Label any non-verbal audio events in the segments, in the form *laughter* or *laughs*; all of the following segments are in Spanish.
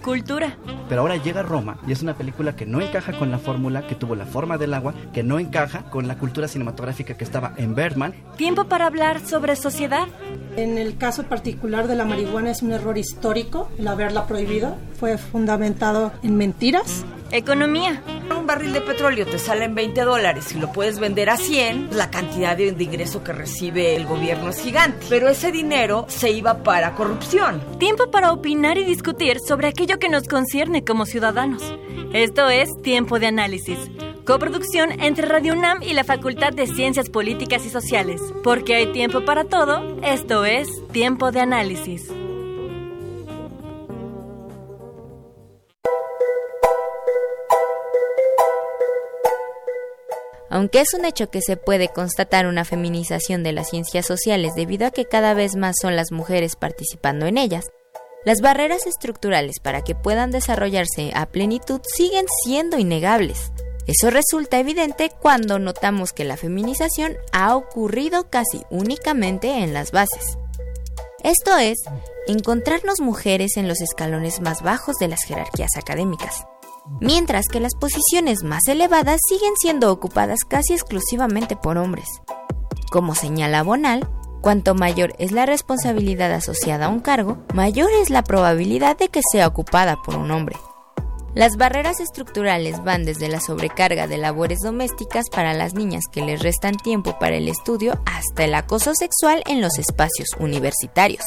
cultura. Pero ahora llega Roma y es una película que no encaja con la fórmula, que tuvo la forma del agua, que no encaja con la cultura cinematográfica que estaba en Bergman. Tiempo para hablar sobre sociedad. En el caso particular de la marihuana es un error histórico el haberla prohibido. Fue fundamentado en mentiras. Economía. Un barril de petróleo te sale en 20 dólares y lo puedes vender a 100, la cantidad de, ingreso que recibe el gobierno es gigante. Pero ese dinero se iba para corrupción. Tiempo para opinar y discutir sobre aquello que nos concierne como ciudadanos. Esto es Tiempo de Análisis, coproducción entre Radio UNAM y la Facultad de Ciencias Políticas y Sociales. Porque hay tiempo para todo, esto es Tiempo de Análisis. Aunque es un hecho que se puede constatar una feminización de las ciencias sociales debido a que cada vez más son las mujeres participando en ellas, las barreras estructurales para que puedan desarrollarse a plenitud siguen siendo innegables. Eso resulta evidente cuando notamos que la feminización ha ocurrido casi únicamente en las bases. Esto es, encontrarnos mujeres en los escalones más bajos de las jerarquías académicas, mientras que las posiciones más elevadas siguen siendo ocupadas casi exclusivamente por hombres. Como señala Bonal, cuanto mayor es la responsabilidad asociada a un cargo, mayor es la probabilidad de que sea ocupada por un hombre. Las barreras estructurales van desde la sobrecarga de labores domésticas para las niñas que les restan tiempo para el estudio hasta el acoso sexual en los espacios universitarios.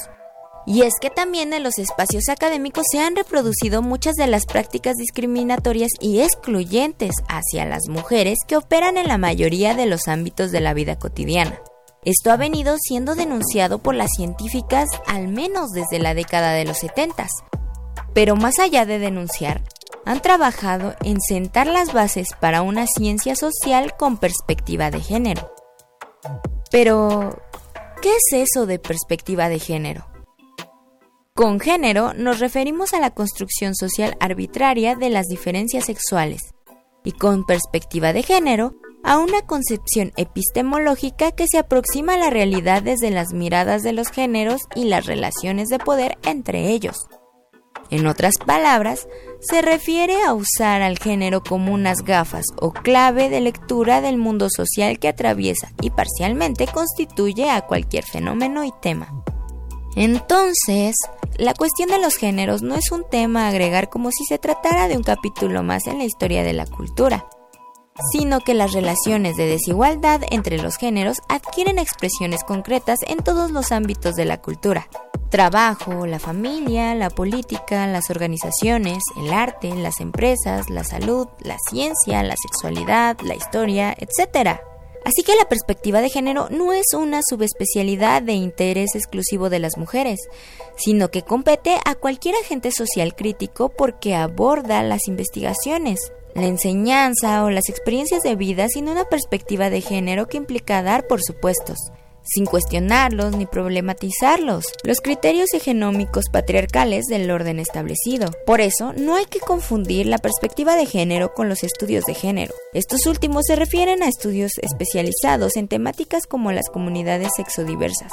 Y es que también en los espacios académicos se han reproducido muchas de las prácticas discriminatorias y excluyentes hacia las mujeres que operan en la mayoría de los ámbitos de la vida cotidiana. Esto ha venido siendo denunciado por las científicas al menos desde la década de los 70. Pero más allá de denunciar, han trabajado en sentar las bases para una ciencia social con perspectiva de género. Pero, ¿qué es eso de perspectiva de género? Con género nos referimos a la construcción social arbitraria de las diferencias sexuales y con perspectiva de género a una concepción epistemológica que se aproxima a la realidad desde las miradas de los géneros y las relaciones de poder entre ellos. En otras palabras, se refiere a usar al género como unas gafas o clave de lectura del mundo social que atraviesa y parcialmente constituye a cualquier fenómeno y tema. Entonces, la cuestión de los géneros no es un tema a agregar como si se tratara de un capítulo más en la historia de la cultura, sino que las relaciones de desigualdad entre los géneros adquieren expresiones concretas en todos los ámbitos de la cultura. Trabajo, la familia, la política, las organizaciones, el arte, las empresas, la salud, la ciencia, la sexualidad, la historia, etc. Así que la perspectiva de género no es una subespecialidad de interés exclusivo de las mujeres, sino que compete a cualquier agente social crítico porque aborda las investigaciones, la enseñanza o las experiencias de vida sin una perspectiva de género que implica dar por supuestos sin cuestionarlos ni problematizarlos, los criterios hegenómicos patriarcales del orden establecido. Por eso, no hay que confundir la perspectiva de género con los estudios de género. Estos últimos se refieren a estudios especializados en temáticas como las comunidades sexodiversas.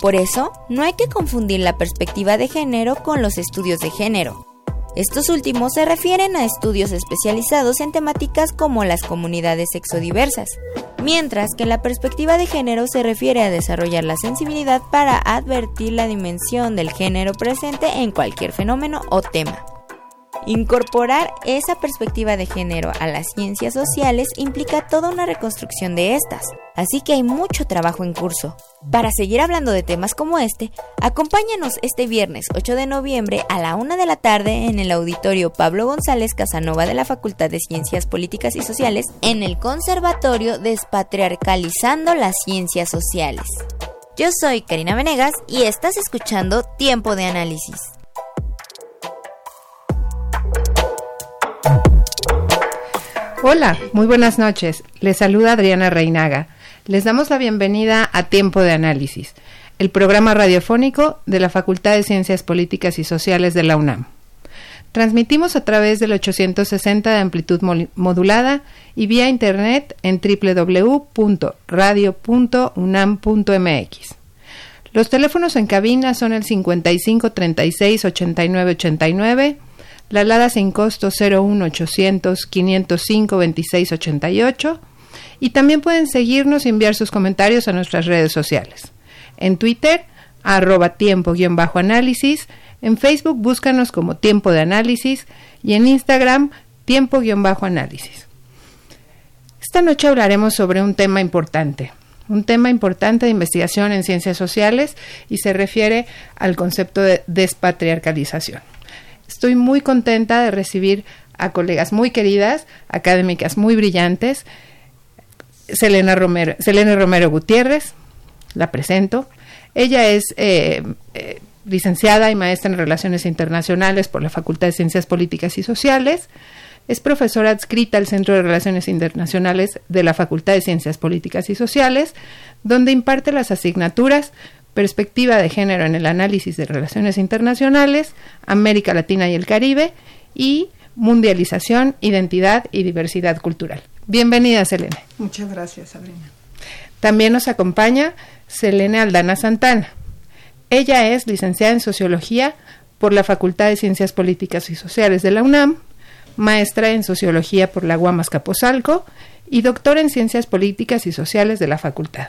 Por eso, no hay que confundir la perspectiva de género con los estudios de género. Estos últimos se refieren a estudios especializados en temáticas como las comunidades sexodiversas, mientras que la perspectiva de género se refiere a desarrollar la sensibilidad para advertir la dimensión del género presente en cualquier fenómeno o tema. Incorporar esa perspectiva de género a las ciencias sociales implica toda una reconstrucción de estas, así que hay mucho trabajo en curso. Para seguir hablando de temas como este, acompáñanos este viernes 8 de noviembre a la 1 de la tarde en el auditorio Pablo González Casanova de la Facultad de Ciencias Políticas y Sociales en el Conservatorio Despatriarcalizando las Ciencias Sociales. Yo soy Karina Venegas y estás escuchando Tiempo de Análisis. Hola, muy buenas noches. Les saluda Adriana Reinaga. Les damos la bienvenida a Tiempo de Análisis, el programa radiofónico de la Facultad de Ciencias Políticas y Sociales de la UNAM. Transmitimos a través del 860 de amplitud modulada y vía internet en www.radio.unam.mx. Los teléfonos en cabina son el 55 36 89 89, la alada sin costo 01 800 505 26 88 y también pueden seguirnos y enviar sus comentarios a nuestras redes sociales. En Twitter, arroba tiempo-análisis, en Facebook búscanos como Tiempo de Análisis y en Instagram Tiempo-análisis. Esta noche hablaremos sobre un tema importante, un tema importante de investigación en ciencias sociales y se refiere al concepto de despatriarcalización. Estoy muy contenta de recibir a colegas muy queridas, académicas muy brillantes, Selena Romero, Romero Gutiérrez, la presento. Ella es eh, eh, licenciada y maestra en Relaciones Internacionales por la Facultad de Ciencias Políticas y Sociales. Es profesora adscrita al Centro de Relaciones Internacionales de la Facultad de Ciencias Políticas y Sociales, donde imparte las asignaturas Perspectiva de Género en el Análisis de Relaciones Internacionales, América Latina y el Caribe y Mundialización, Identidad y Diversidad Cultural. Bienvenida, Selene. Muchas gracias, Sabrina. También nos acompaña Selene Aldana Santana. Ella es licenciada en Sociología por la Facultad de Ciencias Políticas y Sociales de la UNAM, maestra en Sociología por la Guamas Capozalco y doctora en Ciencias Políticas y Sociales de la Facultad.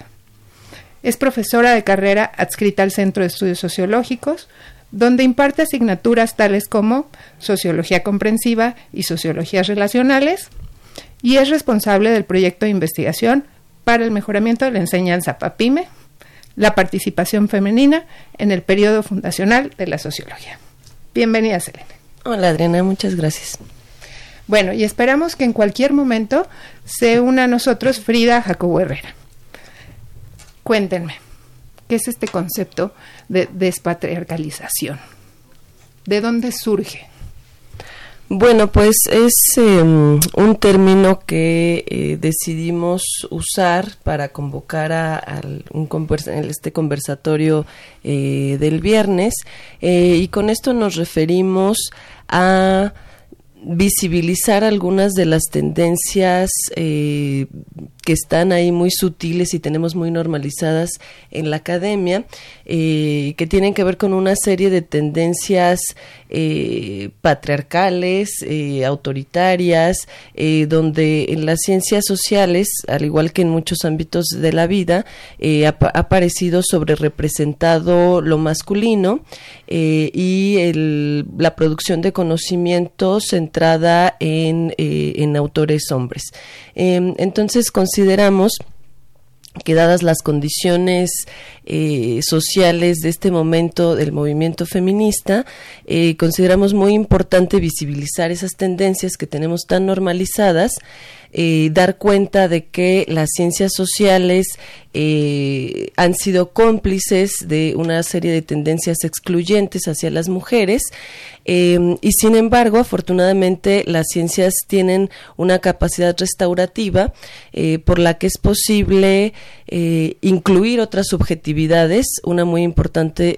Es profesora de carrera adscrita al Centro de Estudios Sociológicos, donde imparte asignaturas tales como Sociología Comprensiva y Sociologías Relacionales, y es responsable del proyecto de investigación para el mejoramiento de la enseñanza PAPIME, la participación femenina en el periodo fundacional de la sociología. Bienvenida, Selene. Hola, Adriana, muchas gracias. Bueno, y esperamos que en cualquier momento se una a nosotros Frida Jacobo Herrera. Cuéntenme, ¿qué es este concepto de despatriarcalización? ¿De dónde surge? Bueno, pues es em, un término que eh, decidimos usar para convocar a, un este conversatorio eh, del viernes eh, y con esto nos referimos a visibilizar algunas de las tendencias que están ahí muy sutiles y tenemos muy normalizadas en la academia, que tienen que ver con una serie de tendencias eh, patriarcales, eh, autoritarias, eh, donde en las ciencias sociales, al igual que en muchos ámbitos de la vida, ha, aparecido sobre representado lo masculino y la producción de conocimiento centrada en, en autores hombres. Em, entonces consideramos que dadas las condiciones eh, sociales de este momento del movimiento feminista, eh, consideramos muy importante visibilizar esas tendencias que tenemos tan normalizadas eh, dar cuenta de que las ciencias sociales eh, han sido cómplices de una serie de tendencias excluyentes hacia las mujeres em, y sin embargo afortunadamente las ciencias tienen una capacidad restaurativa eh, por la que es posible incluir otras subjetividades una muy importante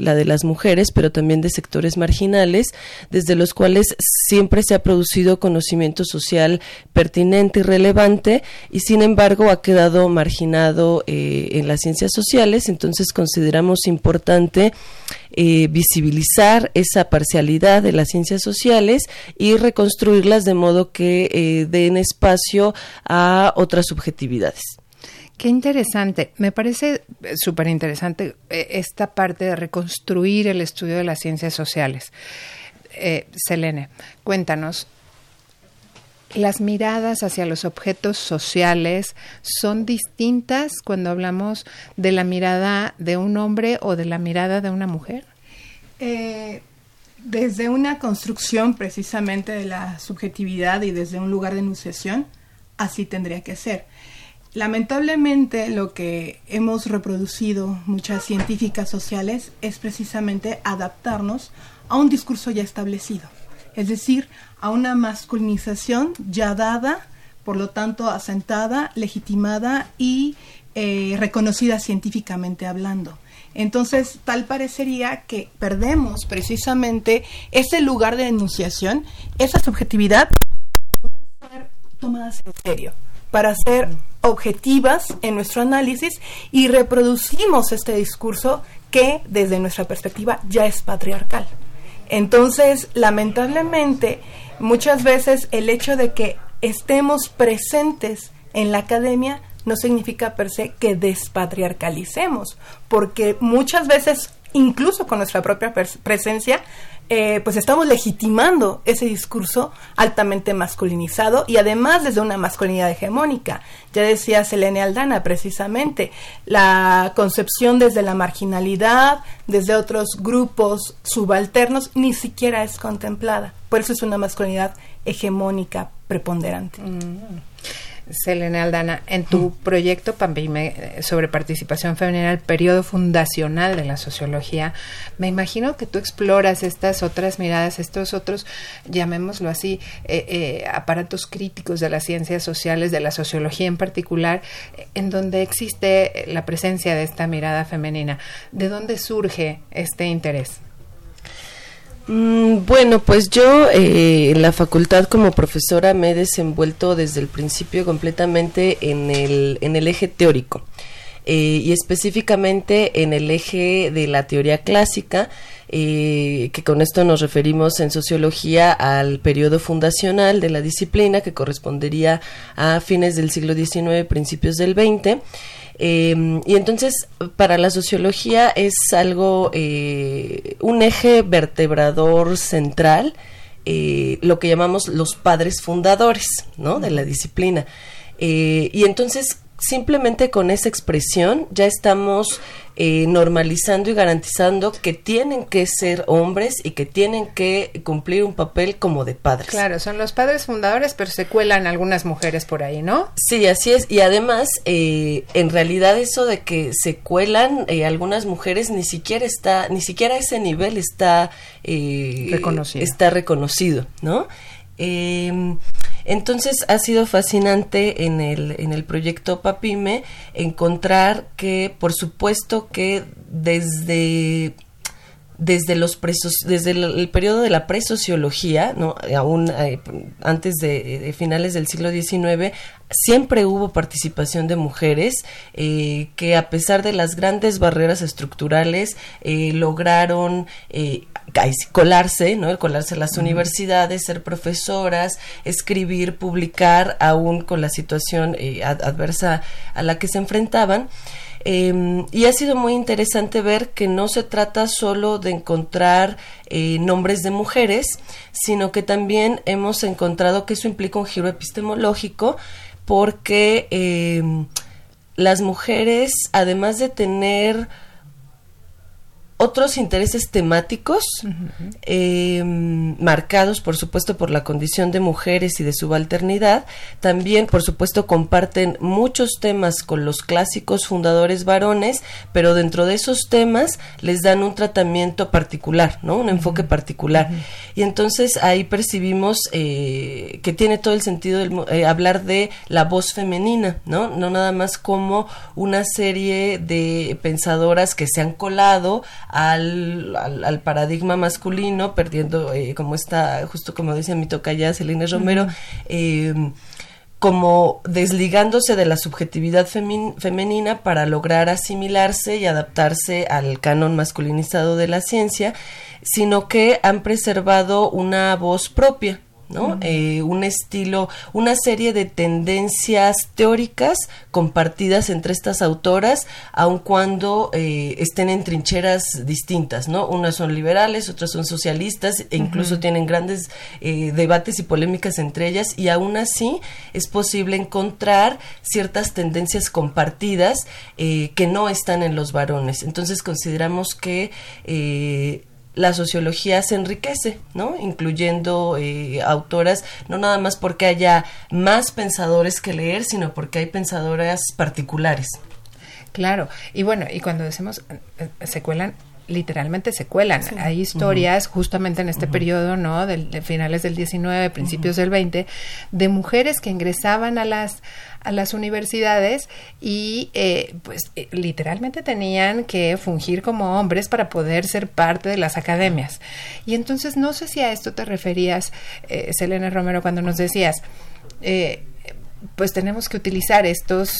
la de las mujeres pero también de sectores marginales desde los cuales siempre se ha producido conocimiento social pertinente y relevante y sin embargo ha quedado marginado eh, en las ciencias sociales, entonces consideramos importante eh, visibilizar esa parcialidad de las ciencias sociales y reconstruirlas de modo que eh, den espacio a otras subjetividades. Qué interesante. Me parece súper interesante esta parte de reconstruir el estudio de las ciencias sociales. Selene, cuéntanos, las miradas hacia los objetos sociales son distintas cuando hablamos de la mirada de un hombre o de la mirada de una mujer? Eh, desde una construcción precisamente de la subjetividad y desde un lugar de enunciación, así tendría que ser. Lamentablemente lo que hemos reproducido muchas científicas sociales es precisamente adaptarnos a un discurso ya establecido es decir, a una masculinización ya dada, por lo tanto asentada, legitimada y eh, reconocida científicamente hablando. Entonces, tal parecería que perdemos precisamente ese lugar de enunciación, esa subjetividad, para ser tomadas en serio, para ser objetivas en nuestro análisis y reproducimos este discurso que desde nuestra perspectiva ya es patriarcal. Entonces, lamentablemente, muchas veces el hecho de que estemos presentes en la academia no significa per se que despatriarcalicemos, porque muchas veces, incluso con nuestra propia presencia, eh, pues estamos legitimando ese discurso altamente masculinizado y además desde una masculinidad hegemónica. Ya decía Selene Aldana precisamente, la concepción desde la marginalidad, desde otros grupos subalternos, ni siquiera es contemplada. Por eso es una masculinidad hegemónica preponderante. Mm. Selena Aldana, en tu proyecto Pampime eh, sobre participación femenina, el periodo fundacional de la sociología, me imagino que tú exploras estas otras miradas, estos otros, llamémoslo así, eh, eh, aparatos críticos de las ciencias sociales, de la sociología en particular, en donde existe la presencia de esta mirada femenina. ¿De dónde surge este interés? Mm, bueno, pues yo eh, en la facultad como profesora me he desenvuelto desde el principio completamente en el, en el eje teórico eh, y específicamente en el eje de la teoría clásica, eh, que con esto nos referimos en sociología al periodo fundacional de la disciplina que correspondería a fines del siglo XIX, principios del XX. Em, y entonces, para la sociología es algo, eh, un eje vertebrador central, eh, lo que llamamos los padres fundadores, ¿no? De la disciplina. Eh, y entonces, simplemente con esa expresión ya estamos eh, normalizando y garantizando que tienen que ser hombres y que tienen que cumplir un papel como de padres. Claro, son los padres fundadores, pero se cuelan algunas mujeres por ahí, ¿no? Sí, así es. Y además, eh, en realidad eso de que se cuelan eh, algunas mujeres ni siquiera está, ni siquiera a ese nivel está reconocido. Está reconocido, ¿no? Entonces ha sido fascinante en el, en el proyecto Papime encontrar que, por supuesto, que desde desde los presos, desde el, periodo de la presociología, ¿no? aún eh, antes de, finales del siglo XIX, siempre hubo participación de mujeres eh, que a pesar de las grandes barreras estructurales eh, lograron colarse, ¿no? colarse a las universidades, ser profesoras, escribir, publicar, aún con la situación adversa a la que se enfrentaban. Em, y ha sido muy interesante ver que no se trata solo de encontrar eh, nombres de mujeres, sino que también hemos encontrado que eso implica un giro epistemológico porque em, las mujeres, además de tener otros intereses temáticos eh, marcados, por supuesto, por la condición de mujeres y de subalternidad. También, por supuesto, comparten muchos temas con los clásicos fundadores varones, pero dentro de esos temas les dan un tratamiento particular, ¿no? Un enfoque particular. Y entonces ahí percibimos eh, que tiene todo el sentido eh, hablar de la voz femenina, ¿no? No nada más como una serie de pensadoras que se han colado al, al, paradigma masculino, perdiendo, eh, como está, justo como dice mi tocaya Celina Romero, eh, como desligándose de la subjetividad femenina para lograr asimilarse y adaptarse al canon masculinizado de la ciencia, sino que han preservado una voz propia, ¿no? Eh, un estilo, una serie de tendencias teóricas compartidas entre estas autoras, aun cuando eh, estén en trincheras distintas, ¿no? Unas son liberales, otras son socialistas, e incluso tienen grandes eh, debates y polémicas entre ellas, y aún así es posible encontrar ciertas tendencias compartidas que no están en los varones. Entonces consideramos que la sociología se enriquece, ¿no? Incluyendo eh, autoras, no nada más porque haya más pensadores que leer, sino porque hay pensadoras particulares. Claro, y bueno, y cuando decimos eh, cuelan, literalmente se cuelan. Hay historias justamente en este periodo, ¿no? De, finales del 19, principios del 20, de mujeres que ingresaban a las a las universidades y eh, pues eh, literalmente tenían que fungir como hombres para poder ser parte de las academias. Y entonces no sé si a esto te referías, eh, Selena Romero, cuando nos decías, eh, pues tenemos que utilizar estos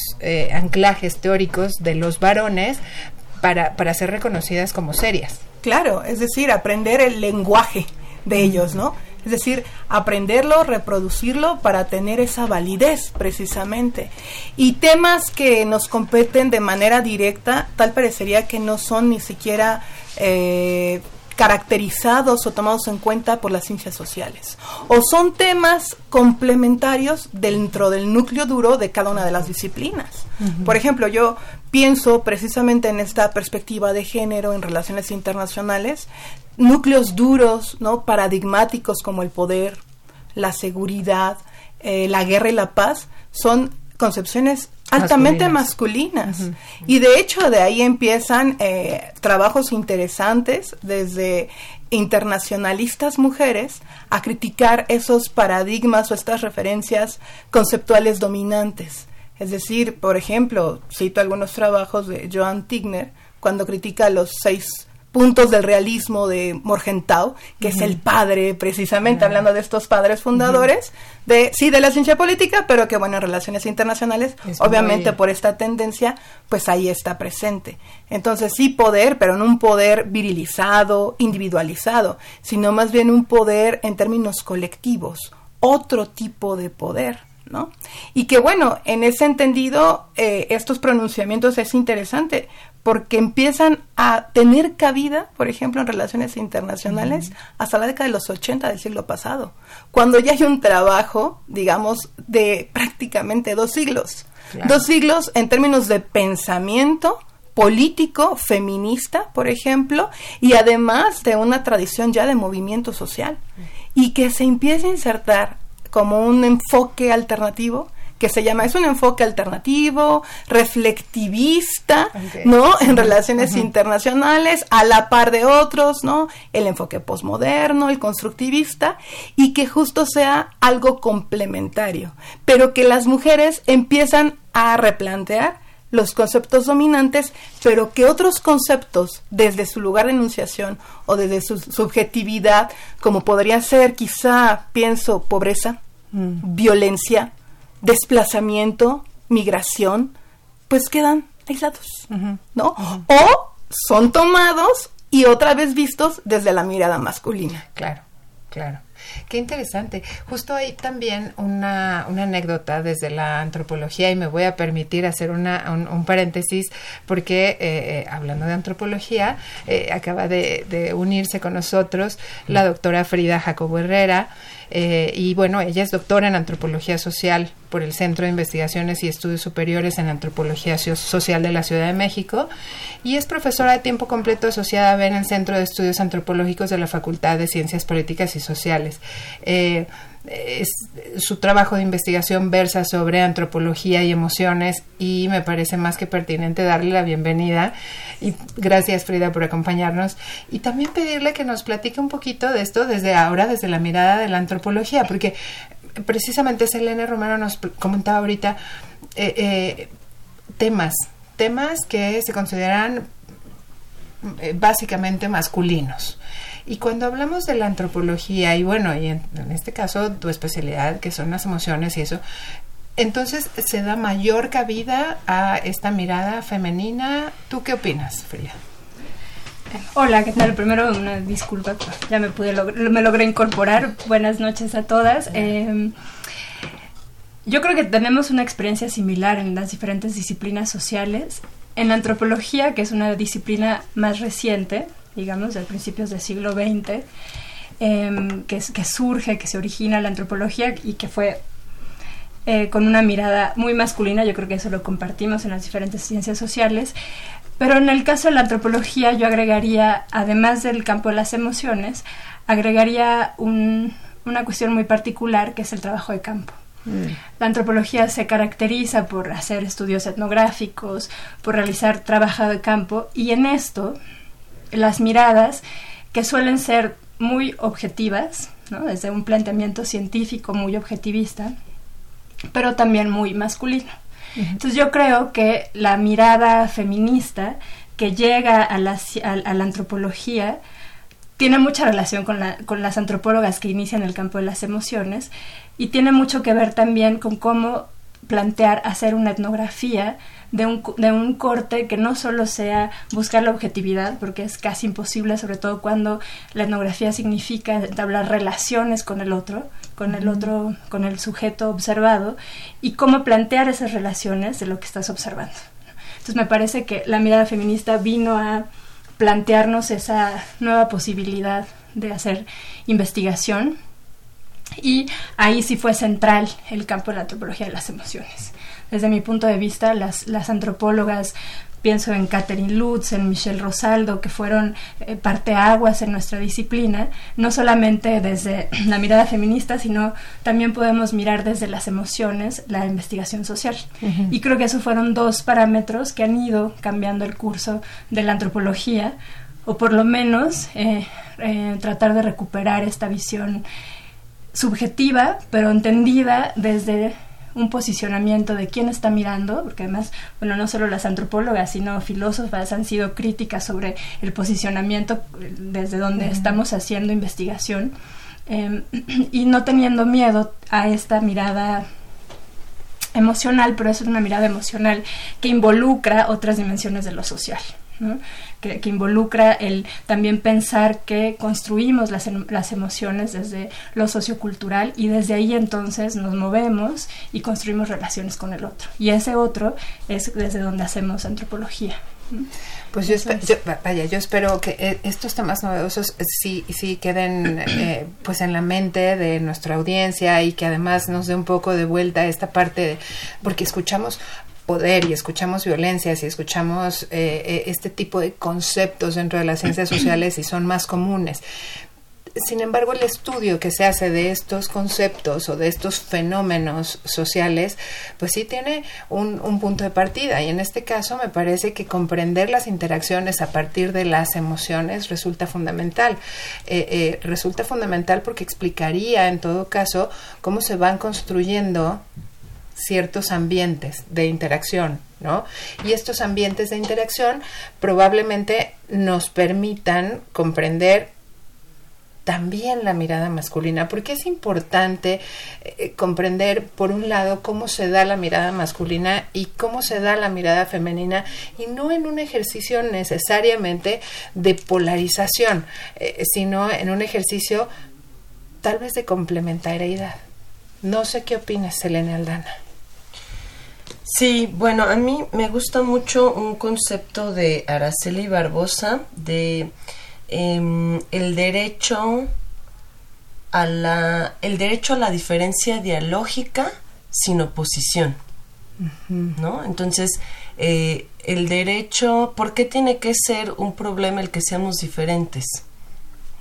anclajes teóricos de los varones para, para ser reconocidas como serias. Claro, es decir, aprender el lenguaje de ellos, ¿no? Es decir, aprenderlo, reproducirlo para tener esa validez precisamente. Y temas que nos competen de manera directa, tal parecería que no son ni siquiera eh, caracterizados o tomados en cuenta por las ciencias sociales. O son temas complementarios dentro del núcleo duro de cada una de las disciplinas. Por ejemplo, yo pienso precisamente en esta perspectiva de género en relaciones internacionales, núcleos duros, ¿no? paradigmáticos como el poder, la seguridad, eh, la guerra y la paz, son concepciones altamente masculinas. Y de hecho de ahí empiezan eh, trabajos interesantes desde internacionalistas mujeres a criticar esos paradigmas o estas referencias conceptuales dominantes. Es decir, por ejemplo, cito algunos trabajos de Joan Tigner cuando critica los seis puntos del realismo de Morgenthau, que es el padre, precisamente, hablando de estos padres fundadores, de sí, de la ciencia política, pero que, bueno, en relaciones internacionales, obviamente por esta tendencia, pues ahí está presente. Entonces, sí poder, pero no un poder virilizado, individualizado, sino más bien un poder en términos colectivos, otro tipo de poder. ¿No? Y que bueno, en ese entendido, eh, estos pronunciamientos es interesante, porque empiezan a tener cabida, por ejemplo, en relaciones internacionales hasta la década de los 80 del siglo pasado, cuando ya hay un trabajo, digamos, de prácticamente dos siglos. Dos siglos en términos de pensamiento político, feminista, por ejemplo, y además de una tradición ya de movimiento social, y que se empiece a insertar como un enfoque alternativo que se llama, es un enfoque alternativo, reflectivista, ¿no? En relaciones internacionales, a la par de otros, ¿no? El enfoque posmoderno, el constructivista, y que justo sea algo complementario, pero que las mujeres empiezan a replantear los conceptos dominantes, pero que otros conceptos desde su lugar de enunciación o desde su subjetividad, como podría ser quizá, pienso, pobreza, mm. violencia, desplazamiento, migración, pues quedan aislados, ¿no? O son tomados y otra vez vistos desde la mirada masculina. Claro, claro. Qué interesante. Justo hay también una, una, anécdota desde la antropología y me voy a permitir hacer una, un, paréntesis porque eh, eh, hablando de antropología eh, acaba de, de, unirse con nosotros la doctora Frida Jacobo Herrera. Eh, y bueno, ella es doctora en antropología social por el Centro de Investigaciones y Estudios Superiores en Antropología Social de la Ciudad de México y es profesora de tiempo completo asociada en el Centro de Estudios Antropológicos de la Facultad de Ciencias Políticas y Sociales. Eh, su trabajo de investigación versa sobre antropología y emociones y me parece más que pertinente darle la bienvenida y gracias Frida por acompañarnos y también pedirle que nos platique un poquito de esto desde ahora, desde la mirada de la antropología, porque precisamente Selene Romero nos comentaba ahorita eh, eh, temas, temas que se consideran eh, básicamente masculinos. Y cuando hablamos de la antropología, y bueno, y en, este caso tu especialidad, que son las emociones y eso, entonces se da mayor cabida a esta mirada femenina. ¿Tú qué opinas, Frida? Hola, ¿qué tal? Primero una disculpa, ya me pude me logré incorporar. Buenas noches a todas. Em, yo creo que tenemos una experiencia similar en las diferentes disciplinas sociales. En la antropología, que es una disciplina más reciente, digamos, de principios del siglo XX, em, que, que, surge, que se origina la antropología y que fue eh, con una mirada muy masculina, yo creo que eso lo compartimos en las diferentes ciencias sociales, pero en el caso de la antropología yo agregaría, además del campo de las emociones, agregaría una cuestión muy particular que es el trabajo de campo. Mm. La antropología se caracteriza por hacer estudios etnográficos, por realizar trabajo de campo y en esto las miradas que suelen ser muy objetivas, ¿no? desde un planteamiento científico muy objetivista, pero también muy masculino. Entonces yo creo que la mirada feminista que llega a la, a, la antropología tiene mucha relación con, la, con las antropólogas que inician el campo de las emociones y tiene mucho que ver también con cómo plantear hacer una etnografía de un, de un corte que no solo sea buscar la objetividad, porque es casi imposible, sobre todo cuando la etnografía significa entablar relaciones con el otro, con el otro, con el sujeto observado, y cómo plantear esas relaciones de lo que estás observando. Entonces me parece que la mirada feminista vino a plantearnos esa nueva posibilidad de hacer investigación y ahí sí fue central el campo de la antropología de las emociones desde mi punto de vista, las, las antropólogas pienso en Catherine Lutz, en Michelle Rosaldo, que fueron eh, parteaguas en nuestra disciplina, no solamente desde *clears throat* la mirada feminista, sino también podemos mirar desde las emociones la investigación social. Y creo que esos fueron dos parámetros que han ido cambiando el curso de la antropología, o por lo menos eh, eh, tratar de recuperar esta visión subjetiva, pero entendida desde un posicionamiento de quién está mirando, porque además, bueno, no solo las antropólogas, sino filósofas han sido críticas sobre el posicionamiento desde donde estamos haciendo investigación, em, *clears throat* y no teniendo miedo a esta mirada emocional, pero es una mirada emocional que involucra otras dimensiones de lo social que, involucra el también pensar que construimos las, em, las emociones desde lo sociocultural y desde ahí entonces nos movemos y construimos relaciones con el otro. Y ese otro es desde donde hacemos antropología. Pues yo, vaya, yo espero que eh, estos temas novedosos sí, sí queden eh, pues en la mente de nuestra audiencia y que además nos dé un poco de vuelta esta parte, porque escuchamos poder y escuchamos violencias y escuchamos eh, eh, este tipo de conceptos dentro de las ciencias *clears throat* sociales y son más comunes. Sin embargo, el estudio que se hace de estos conceptos o de estos fenómenos sociales, pues sí tiene un, punto de partida. Y en este caso me parece que comprender las interacciones a partir de las emociones resulta fundamental. Eh, resulta fundamental porque explicaría, en todo caso, cómo se van construyendo ciertos ambientes de interacción, ¿no? Y estos ambientes de interacción probablemente nos permitan comprender también la mirada masculina, porque es importante eh, comprender, por un lado, cómo se da la mirada masculina y cómo se da la mirada femenina, y no en un ejercicio necesariamente de polarización, eh, sino en un ejercicio tal vez de complementariedad. No sé qué opinas, Selena Aldana. Sí, bueno, a mí me gusta mucho un concepto de Araceli Barbosa de em, el derecho a la el derecho a la diferencia dialógica sin oposición, ¿no? Entonces eh, el derecho, ¿por qué tiene que ser un problema el que seamos diferentes?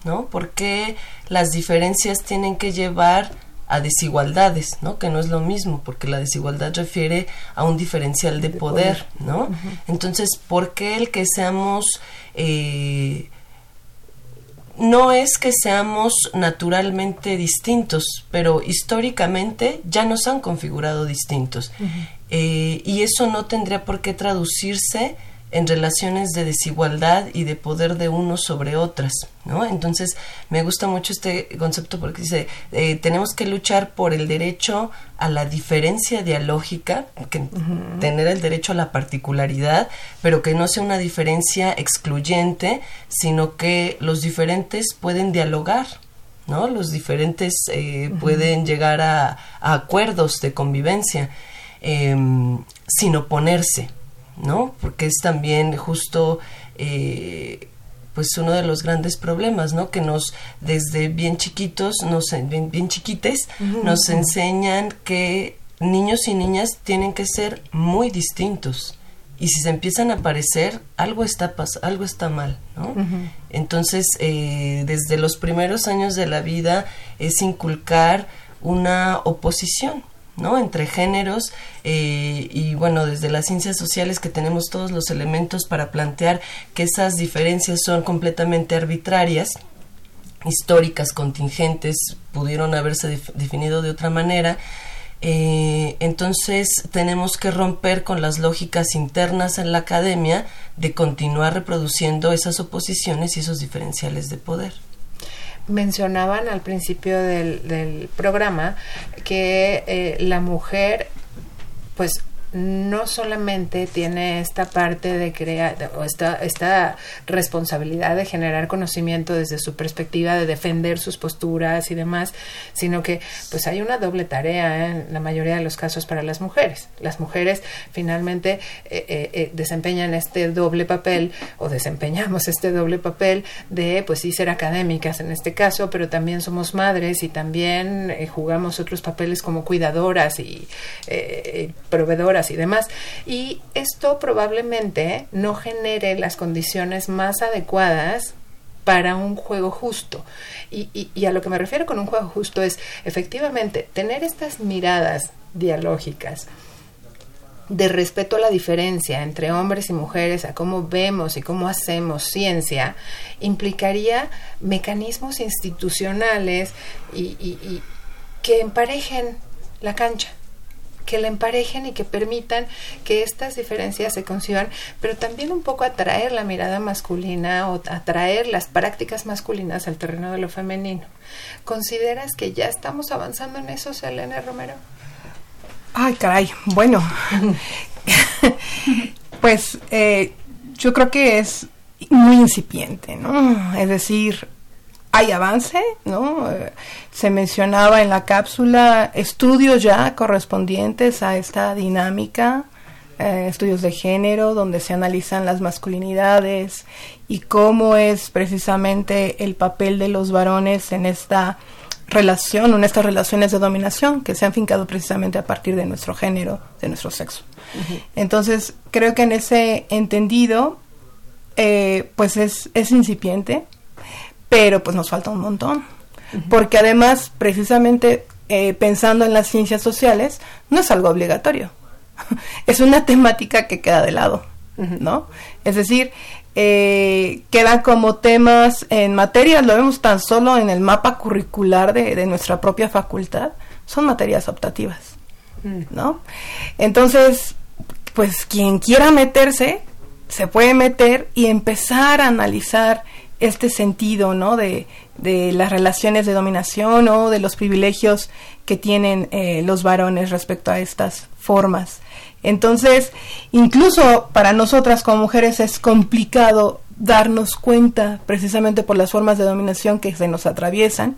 ¿No? ¿Por qué las diferencias tienen que llevar a desigualdades, ¿no? Que no es lo mismo, porque la desigualdad refiere a un diferencial de, poder, ¿no? Entonces, ¿por qué el que seamos... Eh, no es que seamos naturalmente distintos, pero históricamente ya nos han configurado distintos. Eh, y eso no tendría por qué traducirse en relaciones de desigualdad y de poder de unos sobre otras, ¿no? Entonces, me gusta mucho este concepto porque dice, eh, tenemos que luchar por el derecho a la diferencia dialógica, que, tener el derecho a la particularidad, pero que no sea una diferencia excluyente, sino que los diferentes pueden dialogar, ¿no? Los diferentes eh, pueden llegar a, acuerdos de convivencia em, sin oponerse, ¿no? Porque es también justo eh, pues uno de los grandes problemas, ¿no? Que nos desde bien chiquitos, nos, bien, bien chiquites, nos enseñan que niños y niñas tienen que ser muy distintos. Y si se empiezan a parecer algo está algo está mal no entonces eh, desde los primeros años de la vida es inculcar una oposición ¿no? Entre géneros eh, y bueno, desde las ciencias sociales que tenemos todos los elementos para plantear que esas diferencias son completamente arbitrarias, históricas, contingentes, pudieron haberse definido de otra manera. Eh, entonces tenemos que romper con las lógicas internas en la academia de continuar reproduciendo esas oposiciones y esos diferenciales de poder mencionaban al principio del, del programa que eh, la mujer pues no solamente tiene esta parte de crear, o esta, esta responsabilidad de generar conocimiento desde su perspectiva, de defender sus posturas y demás, sino que pues hay una doble tarea en la mayoría de los casos para las mujeres. Las mujeres finalmente eh, eh, eh, desempeñan este doble papel o desempeñamos este doble papel de pues sí ser académicas en este caso, pero también somos madres y también jugamos otros papeles como cuidadoras y proveedoras y demás. Y esto probablemente no genere las condiciones más adecuadas para un juego justo. Y, a lo que me refiero con un juego justo es efectivamente tener estas miradas dialógicas de respeto a la diferencia entre hombres y mujeres, a cómo vemos y cómo hacemos ciencia, implicaría mecanismos institucionales y que emparejen la cancha que la emparejen y que permitan que estas diferencias se conciban, pero también un poco atraer la mirada masculina o atraer las prácticas masculinas al terreno de lo femenino. ¿Consideras que ya estamos avanzando en eso, Selena Romero? Ay, caray, bueno, *laughs* pues eh, yo creo que es muy incipiente, ¿no? Es decir, hay avance, ¿no? Eh, se mencionaba en la cápsula estudios ya correspondientes a esta dinámica, eh, estudios de género, donde se analizan las masculinidades y cómo es precisamente el papel de los varones en esta relación, en estas relaciones de dominación que se han fincado precisamente a partir de nuestro género, de nuestro sexo. Entonces, creo que en ese entendido, eh, pues es, es incipiente, pero pues nos falta un montón. Porque además, precisamente eh, pensando en las ciencias sociales, no es algo obligatorio. *laughs* es una temática que queda de lado, ¿no? Es decir, eh, quedan como temas en materias, lo vemos tan solo en el mapa curricular de, de nuestra propia facultad, son materias optativas, mm. ¿no? Entonces, pues quien quiera meterse, se puede meter y empezar a analizar este sentido, ¿no? De, de las relaciones de dominación o de los privilegios que tienen eh, los varones respecto a estas formas. Entonces, incluso para nosotras como mujeres es complicado darnos cuenta, precisamente por las formas de dominación que se nos atraviesan,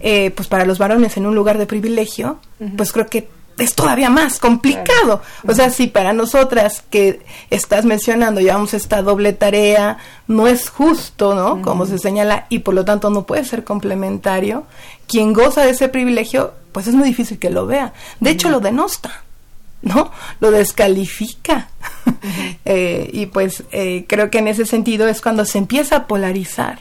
eh, pues para los varones en un lugar de privilegio, pues creo que es todavía más complicado. O sea, si para nosotras que estás mencionando llevamos esta doble tarea, no es justo, ¿no? Como se señala, y por lo tanto no puede ser complementario, quien goza de ese privilegio, pues es muy difícil que lo vea. De hecho, lo denosta. ¿no? Lo descalifica. *laughs* Eh, y pues eh, creo que en ese sentido es cuando se empieza a polarizar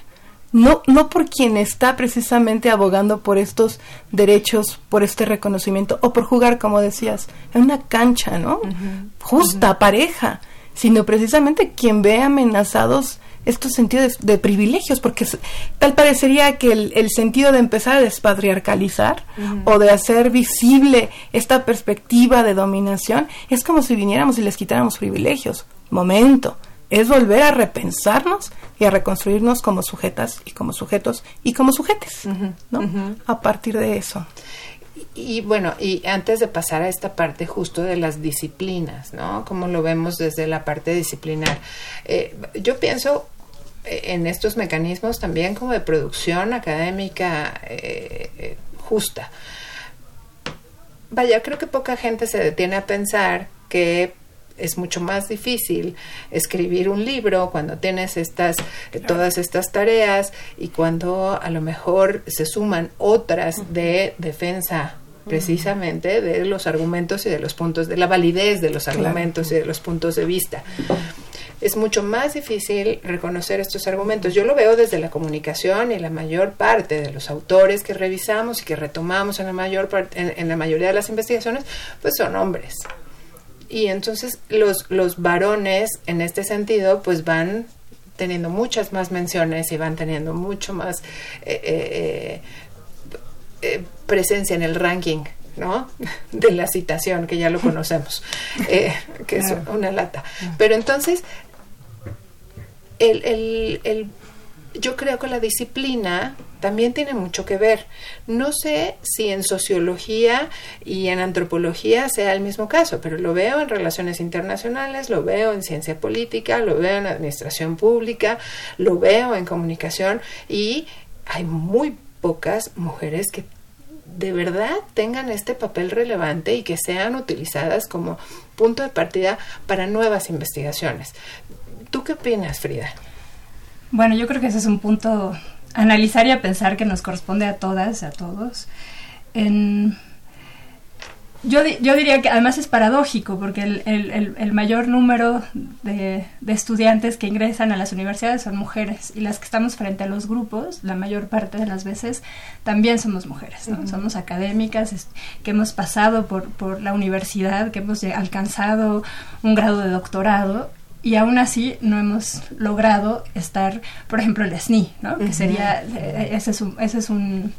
no, no por quien está precisamente abogando por estos derechos, por este reconocimiento, o por jugar, como decías, en una cancha, ¿no? Justa, pareja, sino precisamente quien ve amenazados estos sentidos de, privilegios, porque tal parecería que el, sentido de empezar a despatriarcalizar o de hacer visible esta perspectiva de dominación es como si viniéramos y les quitáramos privilegios. Momento, es volver a repensarnos y a reconstruirnos como sujetas y como sujetos y como sujetes, ¿no? A partir de eso. Y, bueno, y antes de pasar a esta parte justo de las disciplinas, ¿no? Como lo vemos desde la parte disciplinar. Eh, yo pienso eh, en estos mecanismos también como de producción académica eh, justa. Vaya, creo que poca gente se detiene a pensar que es mucho más difícil escribir un libro cuando tienes estas todas estas tareas y cuando a lo mejor se suman otras de defensa precisamente de los argumentos y de los puntos de la validez de los argumentos y de los puntos de vista es mucho más difícil reconocer estos argumentos. Yo lo veo desde la comunicación y la mayor parte de los autores que revisamos y que retomamos en la mayor parte, en, la mayoría de las investigaciones, pues son hombres. Y entonces los, los varones en este sentido pues van teniendo muchas más menciones y van teniendo mucho más eh, eh, eh, presencia en el ranking ¿no? *laughs* De la citación, que ya lo conocemos, *laughs* eh, que es una lata. Pero entonces, el, el, el, yo creo que la disciplina también tiene mucho que ver. No sé si en sociología y en antropología sea el mismo caso, pero lo veo en relaciones internacionales, lo veo en ciencia política, lo veo en administración pública, lo veo en comunicación y hay muy pocas mujeres que de verdad tengan este papel relevante y que sean utilizadas como punto de partida para nuevas investigaciones. ¿Tú qué opinas, Frida? Bueno, yo creo que ese es un punto analizar y a pensar que nos corresponde a todas, a todos. En yo, yo diría que además es paradójico porque el, mayor número de, estudiantes que ingresan a las universidades son mujeres y las que estamos frente a los grupos, la mayor parte de las veces, también somos mujeres, Somos académicas que hemos pasado por, por la universidad, que hemos alcanzado un grado de doctorado y aún así no hemos logrado estar, por ejemplo, el SNI, ¿no? Que sería, eh, ese es un, ese es un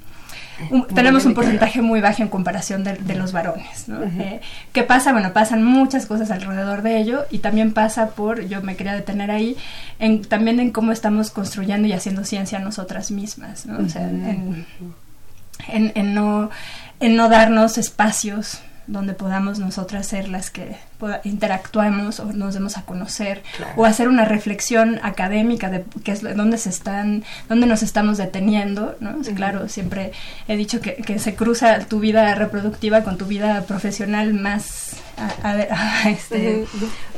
tenemos un porcentaje muy bajo en comparación de, los varones. ¿no? Eh, ¿Qué pasa? Bueno, pasan muchas cosas alrededor de ello y también pasa por, yo me quería detener ahí, en, también en cómo estamos construyendo y haciendo ciencia nosotras mismas, ¿no? O sea, en, en, no, en no darnos espacios donde podamos nosotras ser las que interactuamos o nos demos a conocer o hacer una reflexión académica de qué es dónde se están dónde nos estamos deteniendo no claro siempre he dicho que, que, se cruza tu vida reproductiva con tu vida profesional más *laughs* este,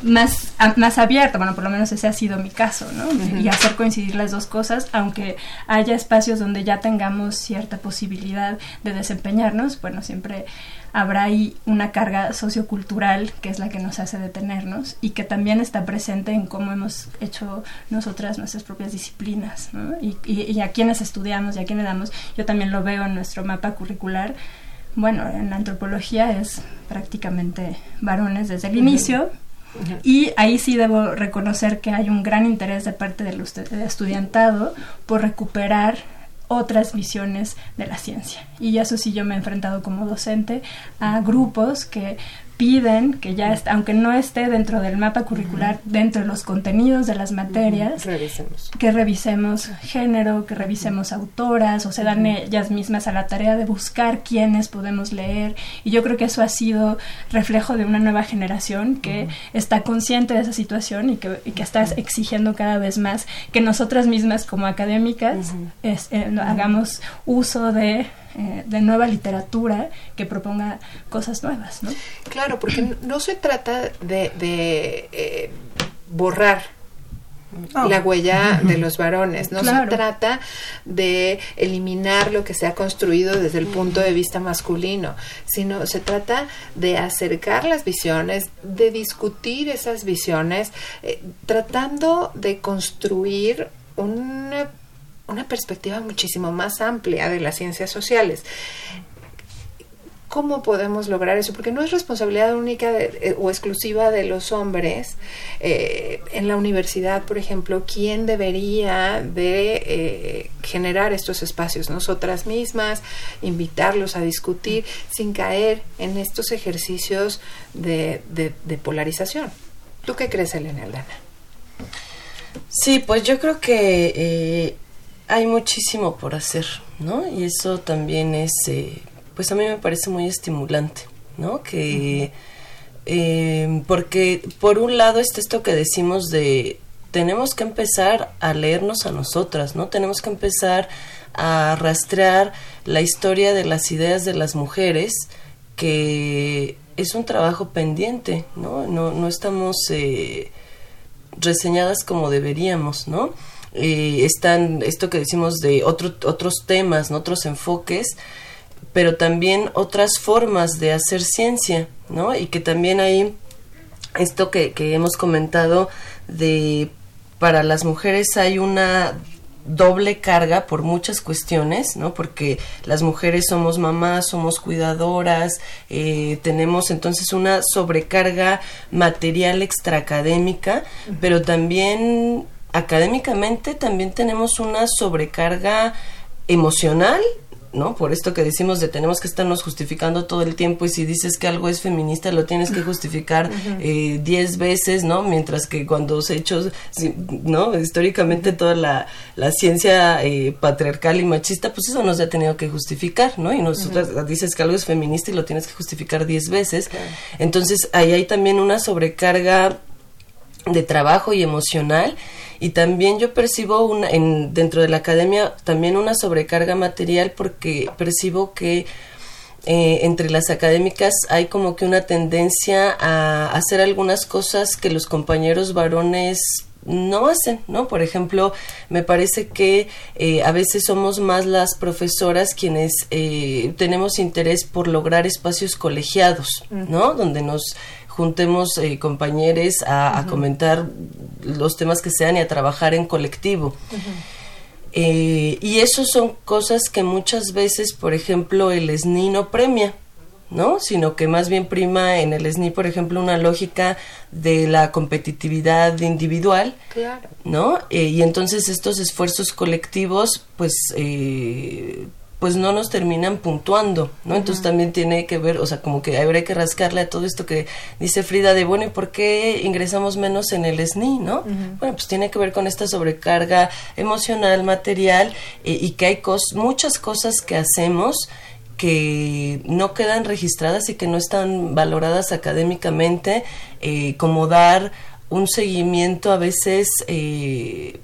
más más abierta bueno por lo menos ese ha sido mi caso no y hacer coincidir las dos cosas aunque haya espacios donde ya tengamos cierta posibilidad de desempeñarnos bueno siempre habrá ahí una carga sociocultural que es la que nos hace detenernos y que también está presente en cómo hemos hecho nosotras nuestras propias disciplinas y, y, a quienes estudiamos y a quienes damos. Yo también lo veo en nuestro mapa curricular. Bueno, en la antropología es prácticamente varones desde el inicio. Y ahí sí debo reconocer que hay un gran interés de parte del estudiantado por recuperar otras visiones de la ciencia. Y eso sí yo me he enfrentado como docente a grupos que piden que ya está, aunque no esté dentro del mapa curricular, dentro de los contenidos de las materias, que revisemos género, que revisemos autoras, o se dan ellas mismas a la tarea de buscar quiénes podemos leer. Y yo creo que eso ha sido reflejo de una nueva generación que está consciente de esa situación y que, está exigiendo cada vez más que nosotras mismas como académicas eh, hagamos uso de eh, de nueva literatura que proponga cosas nuevas, ¿no? Claro, porque no se trata de, eh, borrar la huella de *laughs* los varones. No se trata de eliminar lo que se ha construido desde el punto de vista masculino, sino se trata de acercar las visiones, de discutir esas visiones, eh, tratando de construir una una perspectiva muchísimo más amplia de las ciencias sociales. ¿Cómo podemos lograr eso? Porque no es responsabilidad única eh, o exclusiva de los hombres. Eh, en la universidad, por ejemplo, ¿quién debería de eh, generar estos espacios? Nosotras mismas, invitarlos a discutir sin caer en estos ejercicios de, polarización. ¿Tú qué crees, Elena Aldana? Sí, pues yo creo que hay muchísimo por hacer, ¿no? Y eso también es, eh, pues a mí me parece muy estimulante, ¿no? Que, eh, porque por un lado está esto que decimos de, tenemos que empezar a leernos a nosotras, ¿no? Tenemos que empezar a rastrear la historia de las ideas de las mujeres, que es un trabajo pendiente, ¿no? No, no estamos eh, reseñadas como deberíamos, ¿no? Eh, están esto que decimos de otro, otros temas, otros enfoques, pero también otras formas de hacer ciencia, ¿no? Y que también hay esto que, que hemos comentado de para las mujeres hay una doble carga por muchas cuestiones, ¿no? Porque las mujeres somos mamás, somos cuidadoras, eh, tenemos entonces una sobrecarga material extraacadémica, pero también académicamente también tenemos una sobrecarga emocional ¿no? Por esto que decimos de tenemos que estarnos justificando todo el tiempo y si dices que algo es feminista lo tienes que justificar *laughs* eh, diez veces, ¿no? Mientras que cuando se hecho, ¿no? Históricamente toda la, la ciencia eh, patriarcal y machista, pues eso nos ha tenido que justificar, ¿no? Y nosotras dices que algo es feminista y lo tienes que justificar diez veces. Entonces ahí hay también una sobrecarga de trabajo y emocional y también yo percibo una, en, dentro de la academia también una sobrecarga material porque percibo que eh, entre las académicas hay como que una tendencia a hacer algunas cosas que los compañeros varones no hacen, ¿no? Por ejemplo, me parece que eh, a veces somos más las profesoras quienes eh, tenemos interés por lograr espacios colegiados, ¿no? Donde nos juntemos eh, compañeros a, comentar los temas que sean y a trabajar en colectivo. Eh, y eso son cosas que muchas veces, por ejemplo, el SNI no premia, ¿no? Sino que más bien prima en el SNI, por ejemplo, una lógica de la competitividad individual, ¿no? Eh, y entonces estos esfuerzos colectivos, pues, eh, pues no nos terminan puntuando, ¿no? Entonces también tiene que ver, o sea, como que habría que rascarle a todo esto que dice Frida de, bueno, ¿y por qué ingresamos menos en el SNI, no? Bueno, pues tiene que ver con esta sobrecarga emocional, material, eh, y que hay muchas cosas que hacemos que no quedan registradas y que no están valoradas académicamente, eh, como dar un seguimiento a veces eh,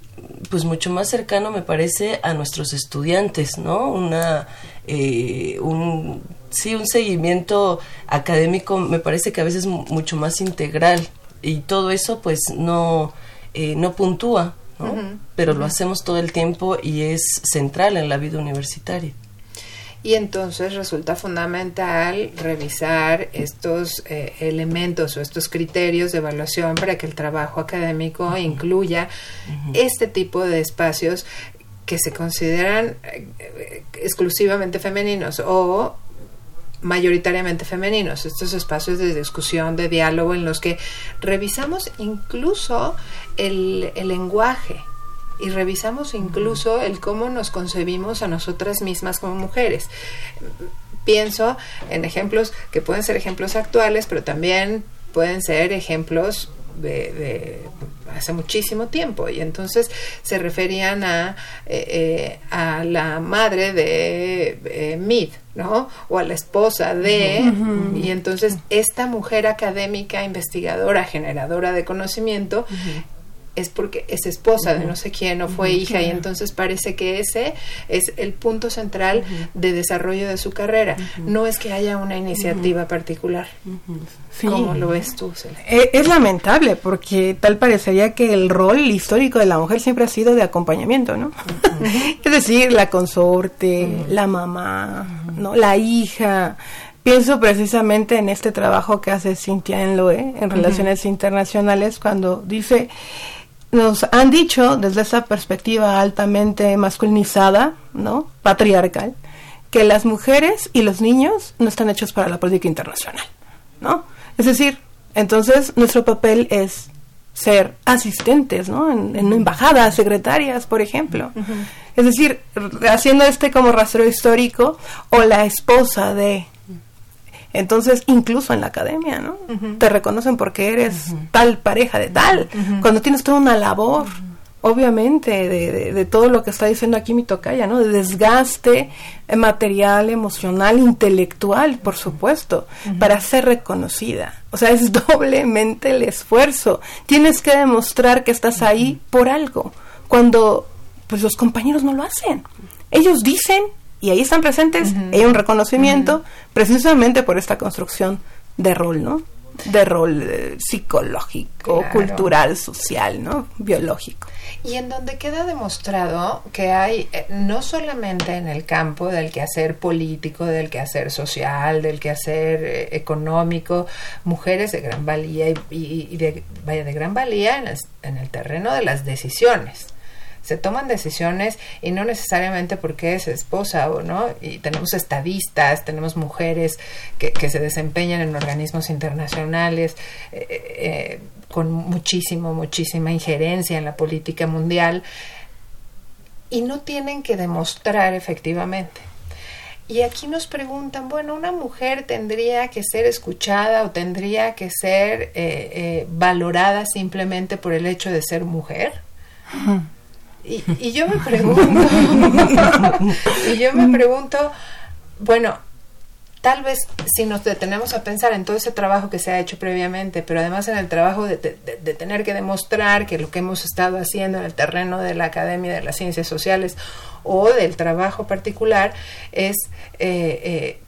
pues mucho más cercano me parece a nuestros estudiantes, ¿no? Una eh, un sí un seguimiento académico me parece que a veces mucho más integral y todo eso pues no eh, no puntúa, ¿no? Pero lo hacemos todo el tiempo y es central en la vida universitaria y entonces resulta fundamental revisar estos eh, elementos o estos criterios de evaluación para que el trabajo académico incluya este tipo de espacios que se consideran eh, exclusivamente femeninos o mayoritariamente femeninos, estos espacios de discusión, de diálogo en los que revisamos incluso el, el lenguaje, y revisamos incluso el cómo nos concebimos a nosotras mismas como mujeres. Pienso en ejemplos que pueden ser ejemplos actuales, pero también pueden ser ejemplos de, hace muchísimo tiempo. Y entonces se referían a, eh, eh, a la madre de eh, Mid, ¿no? O a la esposa de, y entonces esta mujer académica, investigadora, generadora de conocimiento, es porque es esposa de no sé quién o fue hija y entonces parece que ese es el punto central de desarrollo de su carrera. No es que haya una iniciativa particular. ¿Cómo lo ves tú? E, es, lamentable porque tal parecería que el rol histórico de la mujer siempre ha sido de acompañamiento, ¿no? *laughs* es decir, la consorte, la mamá, ¿no? La hija, Pienso precisamente en este trabajo que hace Cintia Enloe en Relaciones Internacionales cuando dice nos han dicho desde esa perspectiva altamente masculinizada, ¿no? Patriarcal, que las mujeres y los niños no están hechos para la política internacional, ¿no? Es decir, entonces nuestro papel es ser asistentes, ¿no? En, embajadas, secretarias, por ejemplo. Es decir, haciendo este como rastreo histórico o la esposa de entonces, incluso en la academia, ¿no? Te reconocen porque eres tal pareja de tal, cuando tienes toda una labor, obviamente, de, de, todo lo que está diciendo aquí mi tocaya, ¿no? De desgaste material, emocional, intelectual, por supuesto, para ser reconocida. O sea, es *laughs* doblemente el esfuerzo. Tienes que demostrar que estás ahí por algo, cuando pues los compañeros no lo hacen. Ellos dicen y ahí están presentes, hay un reconocimiento precisamente por esta construcción de rol, ¿no? de rol eh, psicológico, cultural, social, ¿no? Biológico. Y en donde queda demostrado que hay, eh, no solamente en el campo del quehacer político, del quehacer social, del quehacer eh, económico, mujeres de gran valía y, de, vaya, de gran valía en el, en el terreno de las decisiones se toman decisiones y no necesariamente porque es esposa o no, y tenemos estadistas, tenemos mujeres que, se desempeñan en organismos internacionales, eh, con muchísimo, muchísima injerencia en la política mundial y no tienen que demostrar efectivamente. Y aquí nos preguntan, bueno, una mujer tendría que ser escuchada o tendría que ser eh, eh, valorada simplemente por el hecho de ser mujer. Y, y yo me pregunto, *laughs* y yo me pregunto, bueno, tal vez si nos detenemos a pensar en todo ese trabajo que se ha hecho previamente, pero además en el trabajo de, tener que demostrar que lo que hemos estado haciendo en el terreno de la academia de las ciencias sociales o del trabajo particular es, eh, eh,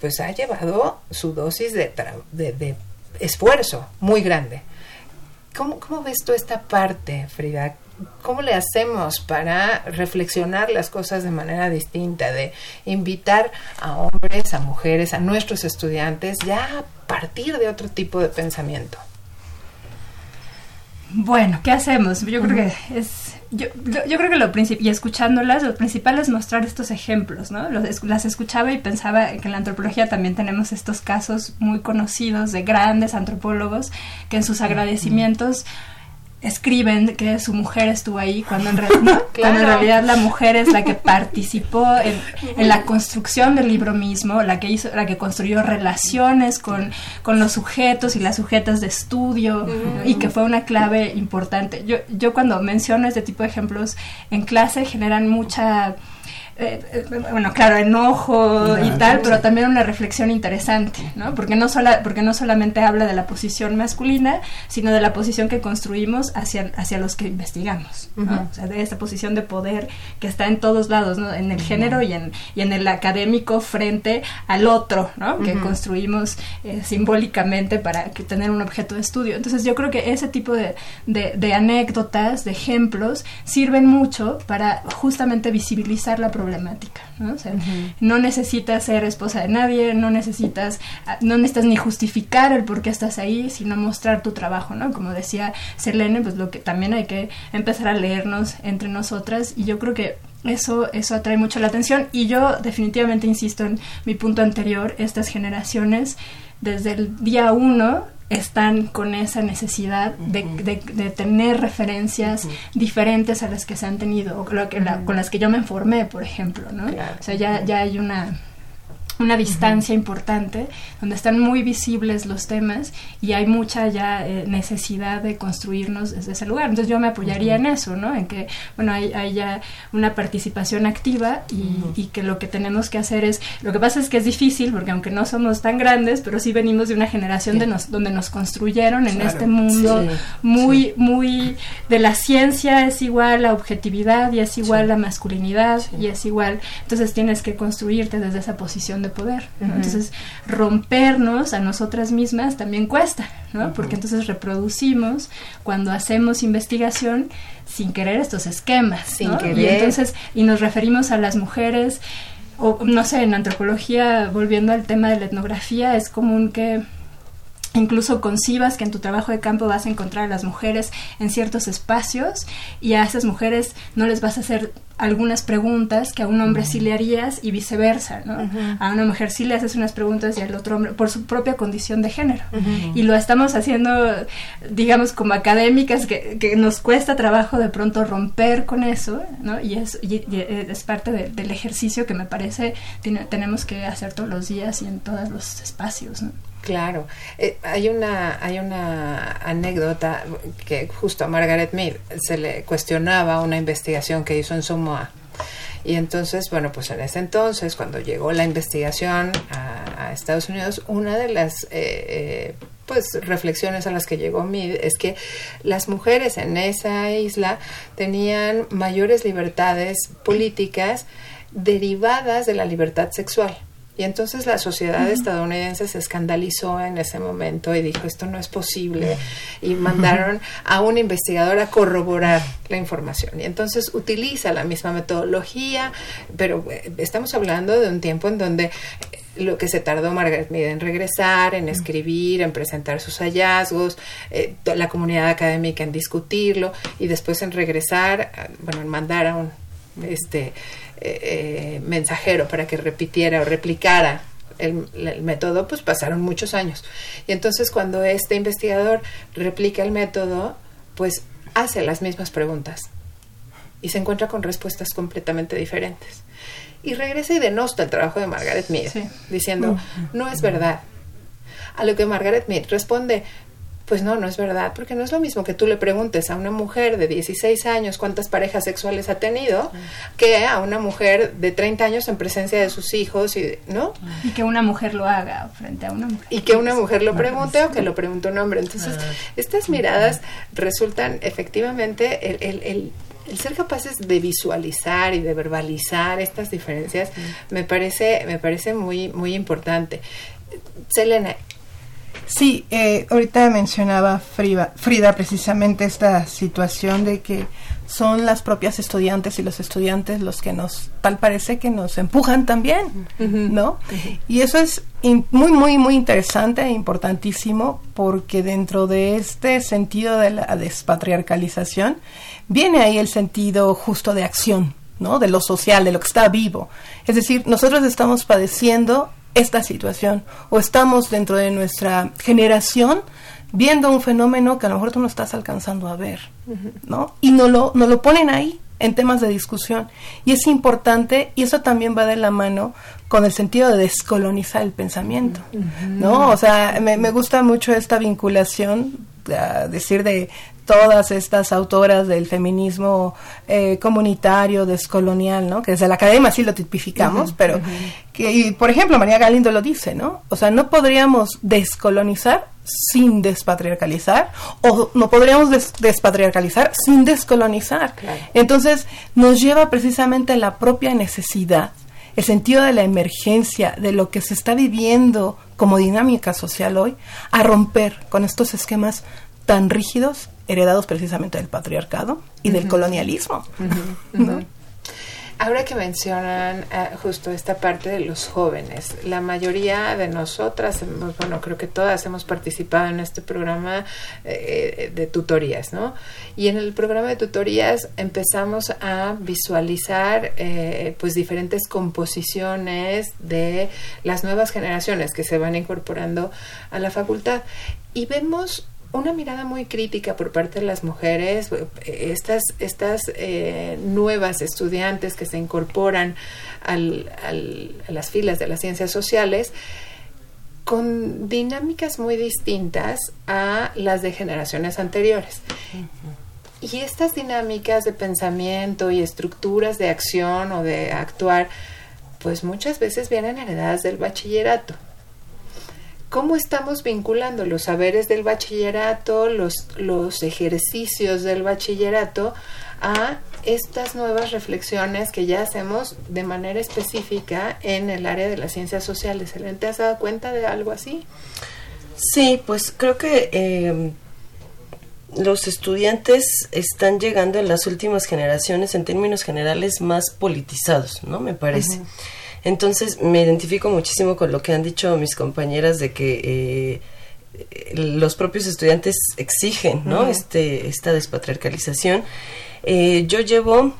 pues ha llevado su dosis de, de esfuerzo muy grande. ¿Cómo, ¿Cómo ves tú esta parte, Frida? ¿Cómo le hacemos para reflexionar las cosas de manera distinta, de invitar a hombres, a mujeres, a nuestros estudiantes ya a partir de otro tipo de pensamiento? Bueno, ¿qué hacemos? Yo creo que es yo, yo, creo que lo principal, y escuchándolas, lo principal es mostrar estos ejemplos, ¿no? las escuchaba y pensaba que en la antropología también tenemos estos casos muy conocidos de grandes antropólogos que en sus agradecimientos escriben que su mujer estuvo ahí cuando en, realidad *laughs* la mujer es la que participó en, la construcción del libro mismo, la que hizo, la que construyó relaciones con, con los sujetos y las sujetas de estudio y que fue una clave importante. Yo, yo cuando menciono este tipo de ejemplos en clase generan mucha eh, eh, bueno, claro, enojo y tal, pero también una reflexión interesante, ¿no? Porque no, sola, porque no solamente habla de la posición masculina, sino de la posición que construimos hacia, hacia los que investigamos, ¿no? O sea, de esa posición de poder que está en todos lados, ¿no? En el género y en, y en el académico frente al otro, ¿no? Que construimos eh, simbólicamente para que tener un objeto de estudio. Entonces yo creo que ese tipo de, de anécdotas, de ejemplos, sirven mucho para justamente visibilizar la problemática problemática, ¿no? no necesitas ser esposa de nadie, no necesitas, ah, no necesitas ni justificar el por qué estás ahí, sino mostrar tu trabajo, ¿no? Como decía Selene, pues lo que también hay que empezar a leernos entre nosotras y yo creo que eso, eso atrae mucho la atención y yo definitivamente insisto en mi punto anterior, estas generaciones desde el día uno están con esa necesidad de, de, tener referencias diferentes a las que se han tenido, o con las que yo me formé, por ejemplo, ¿no? O sea, ya, ya hay una una distancia importante, donde están muy visibles los temas y hay mucha ya eh, necesidad de construirnos desde ese lugar. Entonces yo me apoyaría en eso, ¿no? En que, bueno, hay, hay ya una participación activa y, que lo que tenemos que hacer es, lo que pasa es que es difícil, porque aunque no somos tan grandes, pero sí venimos de una generación de nos, donde nos construyeron en este mundo muy, muy, de la ciencia es igual a objetividad y es igual a masculinidad y es igual, entonces tienes que construirte desde esa posición de poder. Entonces, rompernos a nosotras mismas también cuesta, ¿no? Porque entonces reproducimos cuando hacemos investigación sin querer estos esquemas, sin querer. Y entonces, y nos referimos a las mujeres, o no sé, en antropología, volviendo al tema de la etnografía, es común que incluso concibas que en tu trabajo de campo vas a encontrar a las mujeres en ciertos espacios y a esas mujeres no les vas a hacer algunas preguntas que a un hombre sí le harías y viceversa, ¿no? A una mujer sí le haces unas preguntas y al otro hombre por su propia condición de género. Y lo estamos haciendo, digamos, como académicas, que, que, nos cuesta trabajo de pronto romper con eso, ¿no? Y es, es parte del ejercicio que me parece tiene, tenemos que hacer todos los días y en todos los espacios, ¿no? Claro, eh, hay una hay una anécdota que justo a Margaret Mead se le cuestionaba una investigación que hizo en Samoa. Y entonces bueno pues en ese entonces cuando llegó la investigación a, Estados Unidos una de las eh, eh, pues reflexiones a las que llegó Mead es que las mujeres en esa isla tenían mayores libertades políticas derivadas de la libertad sexual Y entonces la sociedad estadounidense se escandalizó en ese momento y dijo, esto no es posible. Y mandaron a un investigador a corroborar la información. Y entonces utiliza la misma metodología, pero eh, estamos hablando de un tiempo en donde eh, lo que se tardó Margaret Mead en regresar, en escribir, en presentar sus hallazgos, eh, la comunidad académica en discutirlo y después en regresar, bueno, en mandar a un este eh, eh, mensajero para que repitiera o replicara el, el método, pues pasaron muchos años. Y entonces cuando este investigador replica el método, pues hace las mismas preguntas y se encuentra con respuestas completamente diferentes. Y regresa y denosta el trabajo de Margaret Mead, diciendo, no es verdad. A lo que Margaret Mead responde, pues no, no es verdad, porque no es lo mismo que tú le preguntes a una mujer de 16 años cuántas parejas sexuales ha tenido, que a una mujer de 30 años en presencia de sus hijos, y, ¿no? Y que una mujer lo haga frente a una mujer. y que una mujer lo pregunte o que lo pregunte un hombre. Entonces, estas miradas resultan efectivamente el, el- el- el ser capaces de visualizar y de verbalizar estas diferencias me parece me parece muy muy importante. Selena, Sí, eh, ahorita mencionaba Frida, Frida precisamente esta situación de que son las propias estudiantes y los estudiantes los que nos, tal parece que nos empujan también, ¿no? Y eso es in- muy, muy, muy interesante e importantísimo porque dentro de este sentido de la despatriarcalización viene ahí el sentido justo de acción, ¿no? De lo social, de lo que está vivo. Es decir, nosotros estamos padeciendo esta situación o estamos dentro de nuestra generación viendo un fenómeno que a lo mejor tú no estás alcanzando a ver, ¿no? Y no lo, no lo ponen ahí en temas de discusión. Y es importante, y eso también va de la mano con el sentido de descolonizar el pensamiento, ¿no? O sea, me, me gusta mucho esta vinculación, a decir de todas estas autoras del feminismo eh, comunitario, descolonial, ¿no? Que desde la academia sí lo tipificamos, pero que, y, por ejemplo, María Galindo lo dice, ¿no? O sea, no podríamos descolonizar sin despatriarcalizar o no podríamos des- despatriarcalizar sin descolonizar. Entonces, nos lleva precisamente a la propia necesidad, el sentido de la emergencia, de lo que se está viviendo como dinámica social hoy, a romper con estos esquemas tan rígidos heredados precisamente del patriarcado y del colonialismo. Ahora que mencionan eh, justo esta parte de los jóvenes, la mayoría de nosotras, hemos- bueno, creo que todas hemos participado en este programa eh, de tutorías, ¿no? Y en el programa de tutorías empezamos a visualizar eh, pues diferentes composiciones de las nuevas generaciones que se van incorporando a la facultad y vemos una mirada muy crítica por parte de las mujeres, eh, estas, estas eh, nuevas estudiantes que se incorporan al- al- a las filas de las ciencias sociales, con dinámicas muy distintas a las de generaciones anteriores. Y estas dinámicas de pensamiento y estructuras de acción o de actuar, pues muchas veces vienen heredadas del bachillerato. ¿Cómo estamos vinculando los saberes del bachillerato, los, los ejercicios del bachillerato a estas nuevas reflexiones que ya hacemos de manera específica en el área de las ciencias sociales? ¿Helen, ¿Te has dado cuenta de algo así? Sí, pues creo que eh, los estudiantes están llegando en las últimas generaciones, en términos generales, más politizados, ¿no? Me parece. Entonces me identifico muchísimo con lo que han dicho mis compañeras de que eh, los propios estudiantes exigen, ¿no? Este, esta despatriarcalización. Eh, yo llevo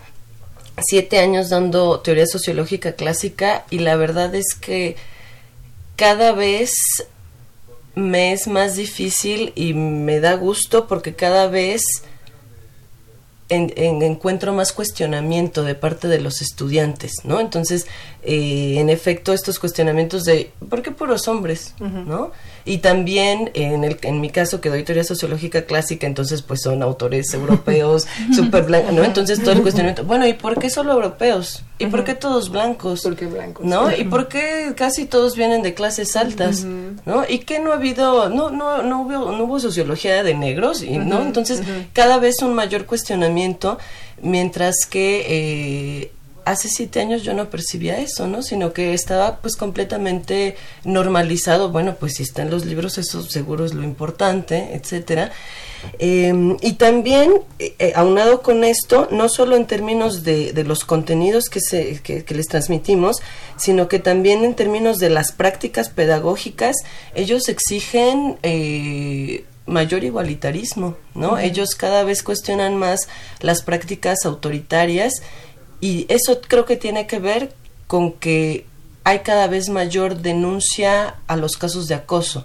siete años dando teoría sociológica clásica y la verdad es que cada vez me es más difícil y me da gusto porque cada vez en- en- encuentro más cuestionamiento de parte de los estudiantes, ¿no? Entonces, eh, en efecto, estos cuestionamientos de ¿por qué puros hombres? ¿no? Y también, en, el, en mi caso, que doy teoría sociológica clásica, entonces, pues son autores europeos, *laughs* súper blancos, ¿no? Entonces, todo el cuestionamiento, bueno, ¿y por qué solo europeos? ¿Y por qué todos blancos? ¿Por qué blancos? ¿No? ¿Y por qué casi todos vienen de clases altas? ¿No? ¿Y qué no ha habido, no, no, no hubo, no hubo sociología de negros? Y, ¿No? Entonces, cada vez un mayor cuestionamiento, mientras que eh, hace siete años yo no percibía eso, ¿no? Sino que estaba pues completamente normalizado. Bueno, pues si está en los libros, eso seguro es lo importante, etcétera. Em, y también, eh, eh, aunado con esto, no solo en términos de, de los contenidos que, se, que, les transmitimos, sino que también en términos de las prácticas pedagógicas, ellos exigen eh, mayor igualitarismo, ¿no? Ellos cada vez cuestionan más las prácticas autoritarias y eso creo que tiene que ver con que hay cada vez mayor denuncia a los casos de acoso,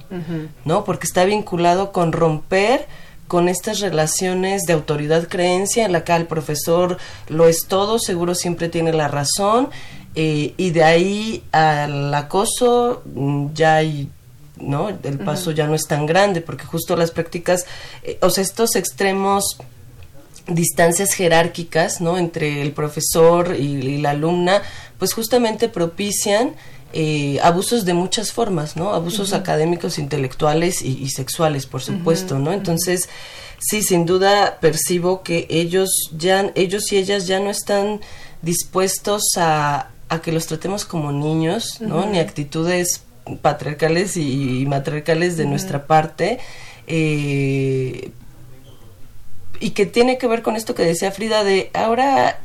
¿no? Porque está vinculado con romper con estas relaciones de autoridad-creencia en la que el profesor lo es todo, seguro siempre tiene la razón, eh, y de ahí al acoso mm, ya hay ¿no? El paso ya no es tan grande porque justo las prácticas, eh, o sea, estos extremos distancias jerárquicas, ¿no? Entre el profesor y, la alumna, pues justamente propician eh, abusos de muchas formas, ¿no? Abusos académicos, intelectuales y, sexuales, por supuesto, ¿no? Entonces, sí, sin duda percibo que ellos ya, ellos y ellas ya no están dispuestos a, a que los tratemos como niños, ¿no? Ni actitudes patriarcales y, matriarcales de nuestra parte. Eh, y que tiene que ver con esto que decía Frida de ahora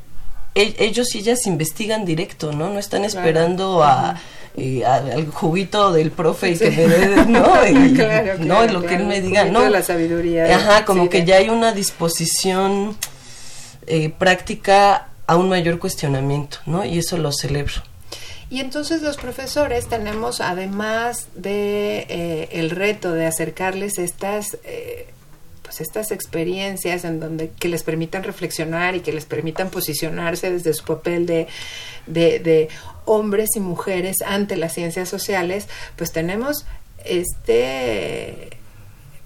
e, ellos y ellas investigan directo, ¿no? No están esperando a eh, al juguito del profe y que me dé, ¿no? *laughs* *laughs* Y, no, lo que él me diga, ¿no? la sabiduría. Ajá, como que ya hay una disposición eh, práctica a un mayor cuestionamiento, ¿no? Y eso lo celebro. Y entonces los profesores tenemos, además de eh, el reto de acercarles estas pues estas experiencias en donde que les permitan reflexionar y que les permitan posicionarse desde su papel de, de, hombres y mujeres ante las ciencias sociales, pues tenemos este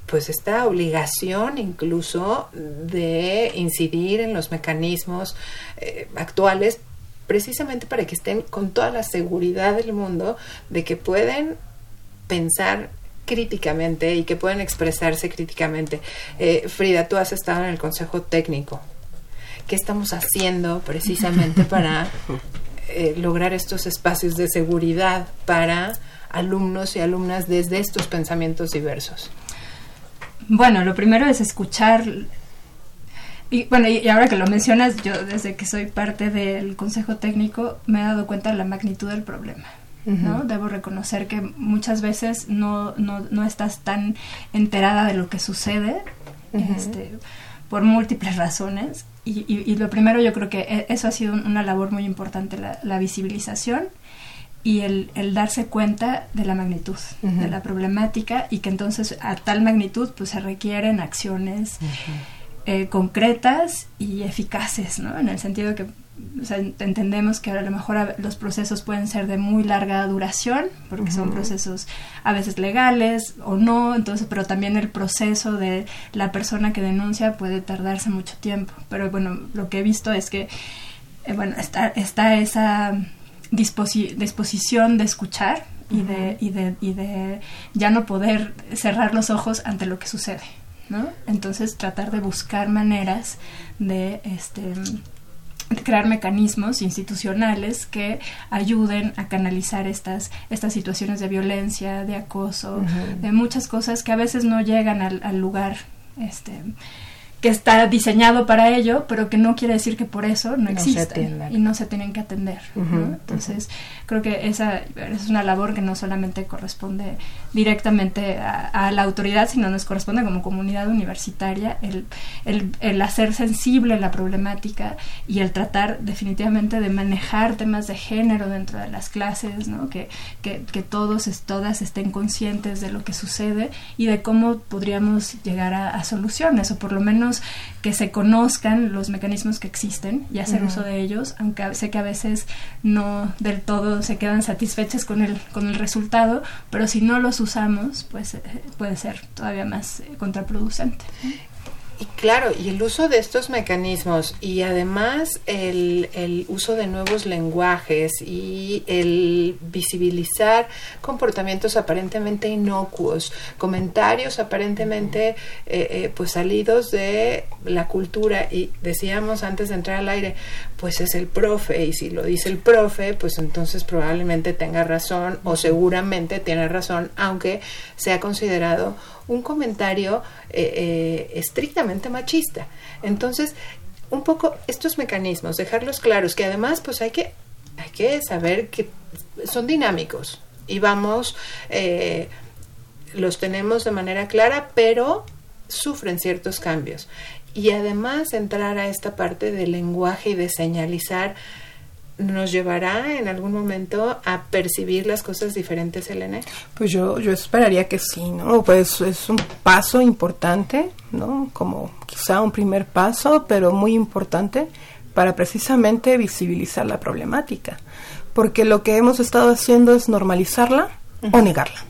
pues esta obligación incluso de incidir en los mecanismos eh, actuales precisamente para que estén con toda la seguridad del mundo de que pueden pensar críticamente y que pueden expresarse críticamente. Eh, Frida, tú has estado en el Consejo Técnico. ¿Qué estamos haciendo precisamente *laughs* para eh, lograr estos espacios de seguridad para alumnos y alumnas desde estos pensamientos diversos? Bueno, lo primero es escuchar y bueno, y, ahora que lo mencionas, yo desde que soy parte del consejo técnico me he dado cuenta de la magnitud del problema. ¿No? Debo reconocer que muchas veces no, no, no, estás tan enterada de lo que sucede este, por múltiples razones. Y, y, lo primero yo creo que e, eso ha sido una labor muy importante, la, la visibilización y el, el, darse cuenta de la magnitud de la problemática y que entonces a tal magnitud pues se requieren acciones eh, concretas y eficaces, ¿no? En el sentido que entendemos que a lo mejor los procesos pueden ser de muy larga duración, porque son procesos a veces legales o no, entonces, pero también el proceso de la persona que denuncia puede tardarse mucho tiempo. Pero bueno, lo que he visto es que, eh, bueno, está, está esa disposición de escuchar y, de, y, de, y de ya no poder cerrar los ojos ante lo que sucede. ¿no? Entonces tratar de buscar maneras de este crear mecanismos institucionales que ayuden a canalizar estas, estas situaciones de violencia, de acoso, de muchas cosas que a veces no llegan al, al lugar este, que está diseñado para ello, pero que no quiere decir que por eso no, existe y no se tienen que atender. Entonces, creo que esa es una labor que no solamente corresponde directamente a, la autoridad, sino nos corresponde como comunidad universitaria el, el, el, hacer sensible la problemática y el tratar definitivamente de manejar temas de género dentro de las clases, ¿no? que, que, que todos, todas estén conscientes de lo que sucede y de cómo podríamos llegar a soluciones, o por lo menos que se conozcan los mecanismos que existen y hacer uso de ellos, aunque sé que a veces no del todo se quedan satisfechas con el, con el resultado, pero si no los usamos, pues eh, puede ser todavía más eh, contraproducente. Y claro, y el uso de estos mecanismos y además el, el, uso de nuevos lenguajes y el visibilizar comportamientos aparentemente inocuos, comentarios aparentemente eh, eh, pues salidos de la cultura y decíamos antes de entrar al aire, pues es el profe y si lo dice el profe, pues entonces probablemente tenga razón o seguramente tiene razón, aunque sea considerado un comentario eh, eh, estrictamente machista. Entonces, un poco estos mecanismos, dejarlos claros, que además pues hay que, hay que saber que son dinámicos y vamos, eh, los tenemos de manera clara, pero sufren ciertos cambios. Y además entrar a esta parte del lenguaje y de señalizar nos llevará en algún momento a percibir las cosas diferentes, Elena? Pues yo, yo esperaría que sí, ¿no? Pues es un paso importante, ¿no? Como quizá un primer paso, pero muy importante para precisamente visibilizar la problemática. Porque lo que hemos estado haciendo es normalizarla o negarla.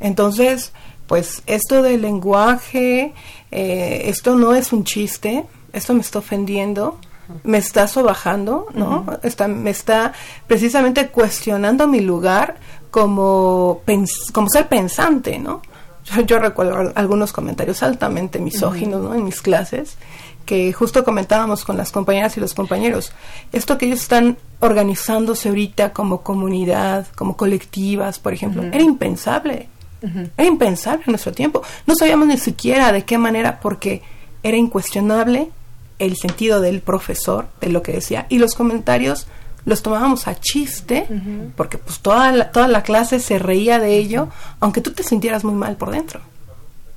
Entonces, pues esto del lenguaje, eh, esto no es un chiste, esto me está ofendiendo, me está sobajando, ¿no? está, me está precisamente cuestionando mi lugar como, como ser pensante, ¿no? Yo, recuerdo algunos comentarios altamente misóginos, ¿no? En mis clases, que justo comentábamos con las compañeras y los compañeros, esto que ellos están organizándose ahorita como comunidad, como colectivas, por ejemplo, era impensable. Era impensable en nuestro tiempo. No sabíamos ni siquiera de qué manera, porque era incuestionable el sentido del profesor, de lo que decía, y los comentarios los tomábamos a chiste, porque pues toda la, toda la clase se reía de ello, aunque tú te sintieras muy mal por dentro.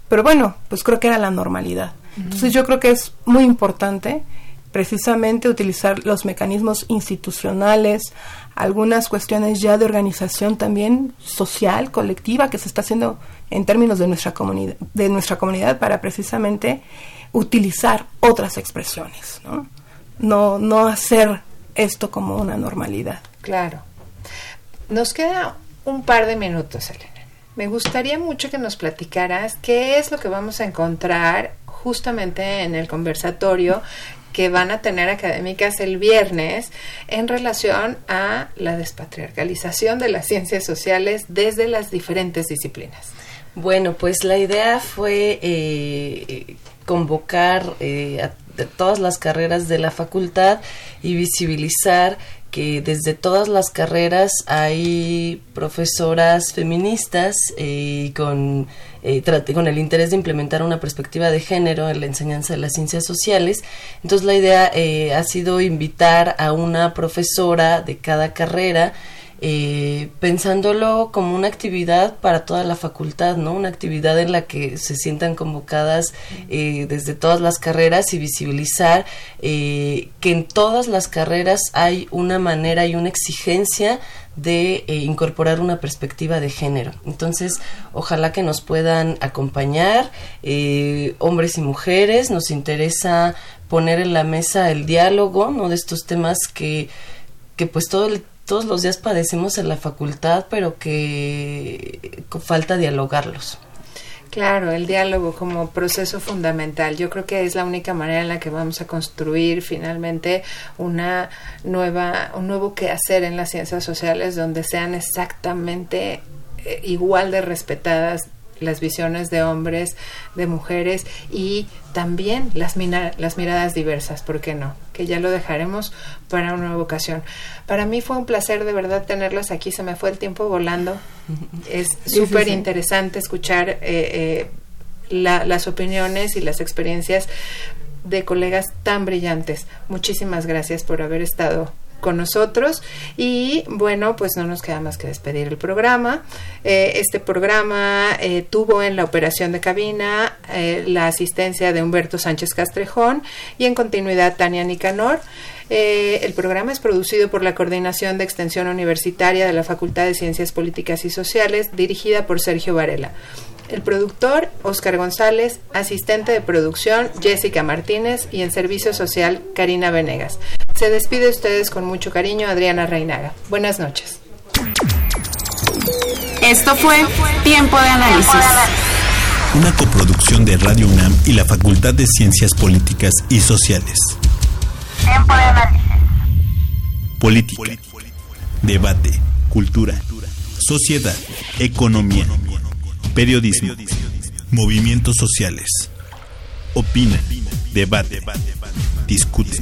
Pero bueno, pues creo que era la normalidad. Entonces yo creo que es muy importante precisamente utilizar los mecanismos institucionales, algunas cuestiones ya de organización también social, colectiva, que se está haciendo en términos de nuestra comunidad, de nuestra comunidad para precisamente utilizar otras expresiones, ¿no? No, no hacer esto como una normalidad. Claro. Nos queda un par de minutos, Elena. Me gustaría mucho que nos platicaras qué es lo que vamos a encontrar justamente en el conversatorio que van a tener académicas el viernes en relación a la despatriarcalización de las ciencias sociales desde las diferentes disciplinas. Bueno, pues la idea fue eh, convocar eh, a todas las carreras de la facultad y visibilizar que desde todas las carreras hay profesoras feministas eh, con, eh, con el interés de implementar una perspectiva de género en la enseñanza de las ciencias sociales. Entonces la idea eh, ha sido invitar a una profesora de cada carrera eh, pensándolo como una actividad para toda la facultad, ¿no? Una actividad en la que se sientan convocadas eh, desde todas las carreras y visibilizar eh, que en todas las carreras hay una manera y una exigencia de incorporar una perspectiva de género. Entonces, ojalá que nos puedan acompañar, hombres y mujeres, nos interesa poner en la mesa el diálogo, ¿no? De estos temas que que pues todo el todos los días padecemos en la facultad, pero que falta dialogarlos. Claro, el diálogo como proceso fundamental. Yo creo que es la única manera en la que vamos a construir finalmente una nueva, un nuevo quehacer en las ciencias sociales donde sean exactamente eh, igual de respetadas las visiones de hombres, de mujeres y también las, las miradas diversas, ¿por qué no? Que ya lo dejaremos para una nueva ocasión. Para mí fue un placer de verdad tenerlas aquí, se me fue el tiempo volando. *laughs* Es súper interesante escuchar eh, eh, las opiniones y las experiencias de colegas tan brillantes. Muchísimas gracias por haber estado con nosotros y bueno pues no nos queda más que despedir el programa eh, este programa eh, tuvo en la operación de cabina eh, la asistencia de Humberto Sánchez Castrejón y en continuidad Tania Nicanor el programa es producido por la Coordinación de Extensión Universitaria de la Facultad de Ciencias Políticas y Sociales, dirigida por Sergio Varela. El productor, Oscar González, asistente de producción, Jessica Martínez y en servicio social, Karina Venegas. Se despide ustedes con mucho cariño, Adriana Reinaga. Buenas noches. Esto fue Tiempo de Análisis una coproducción de Radio UNAM y la Facultad de Ciencias Políticas y Sociales. Tiempo de análisis. Política, debate, cultura, sociedad, economía, periodismo, movimientos sociales. Opina, debate, discute,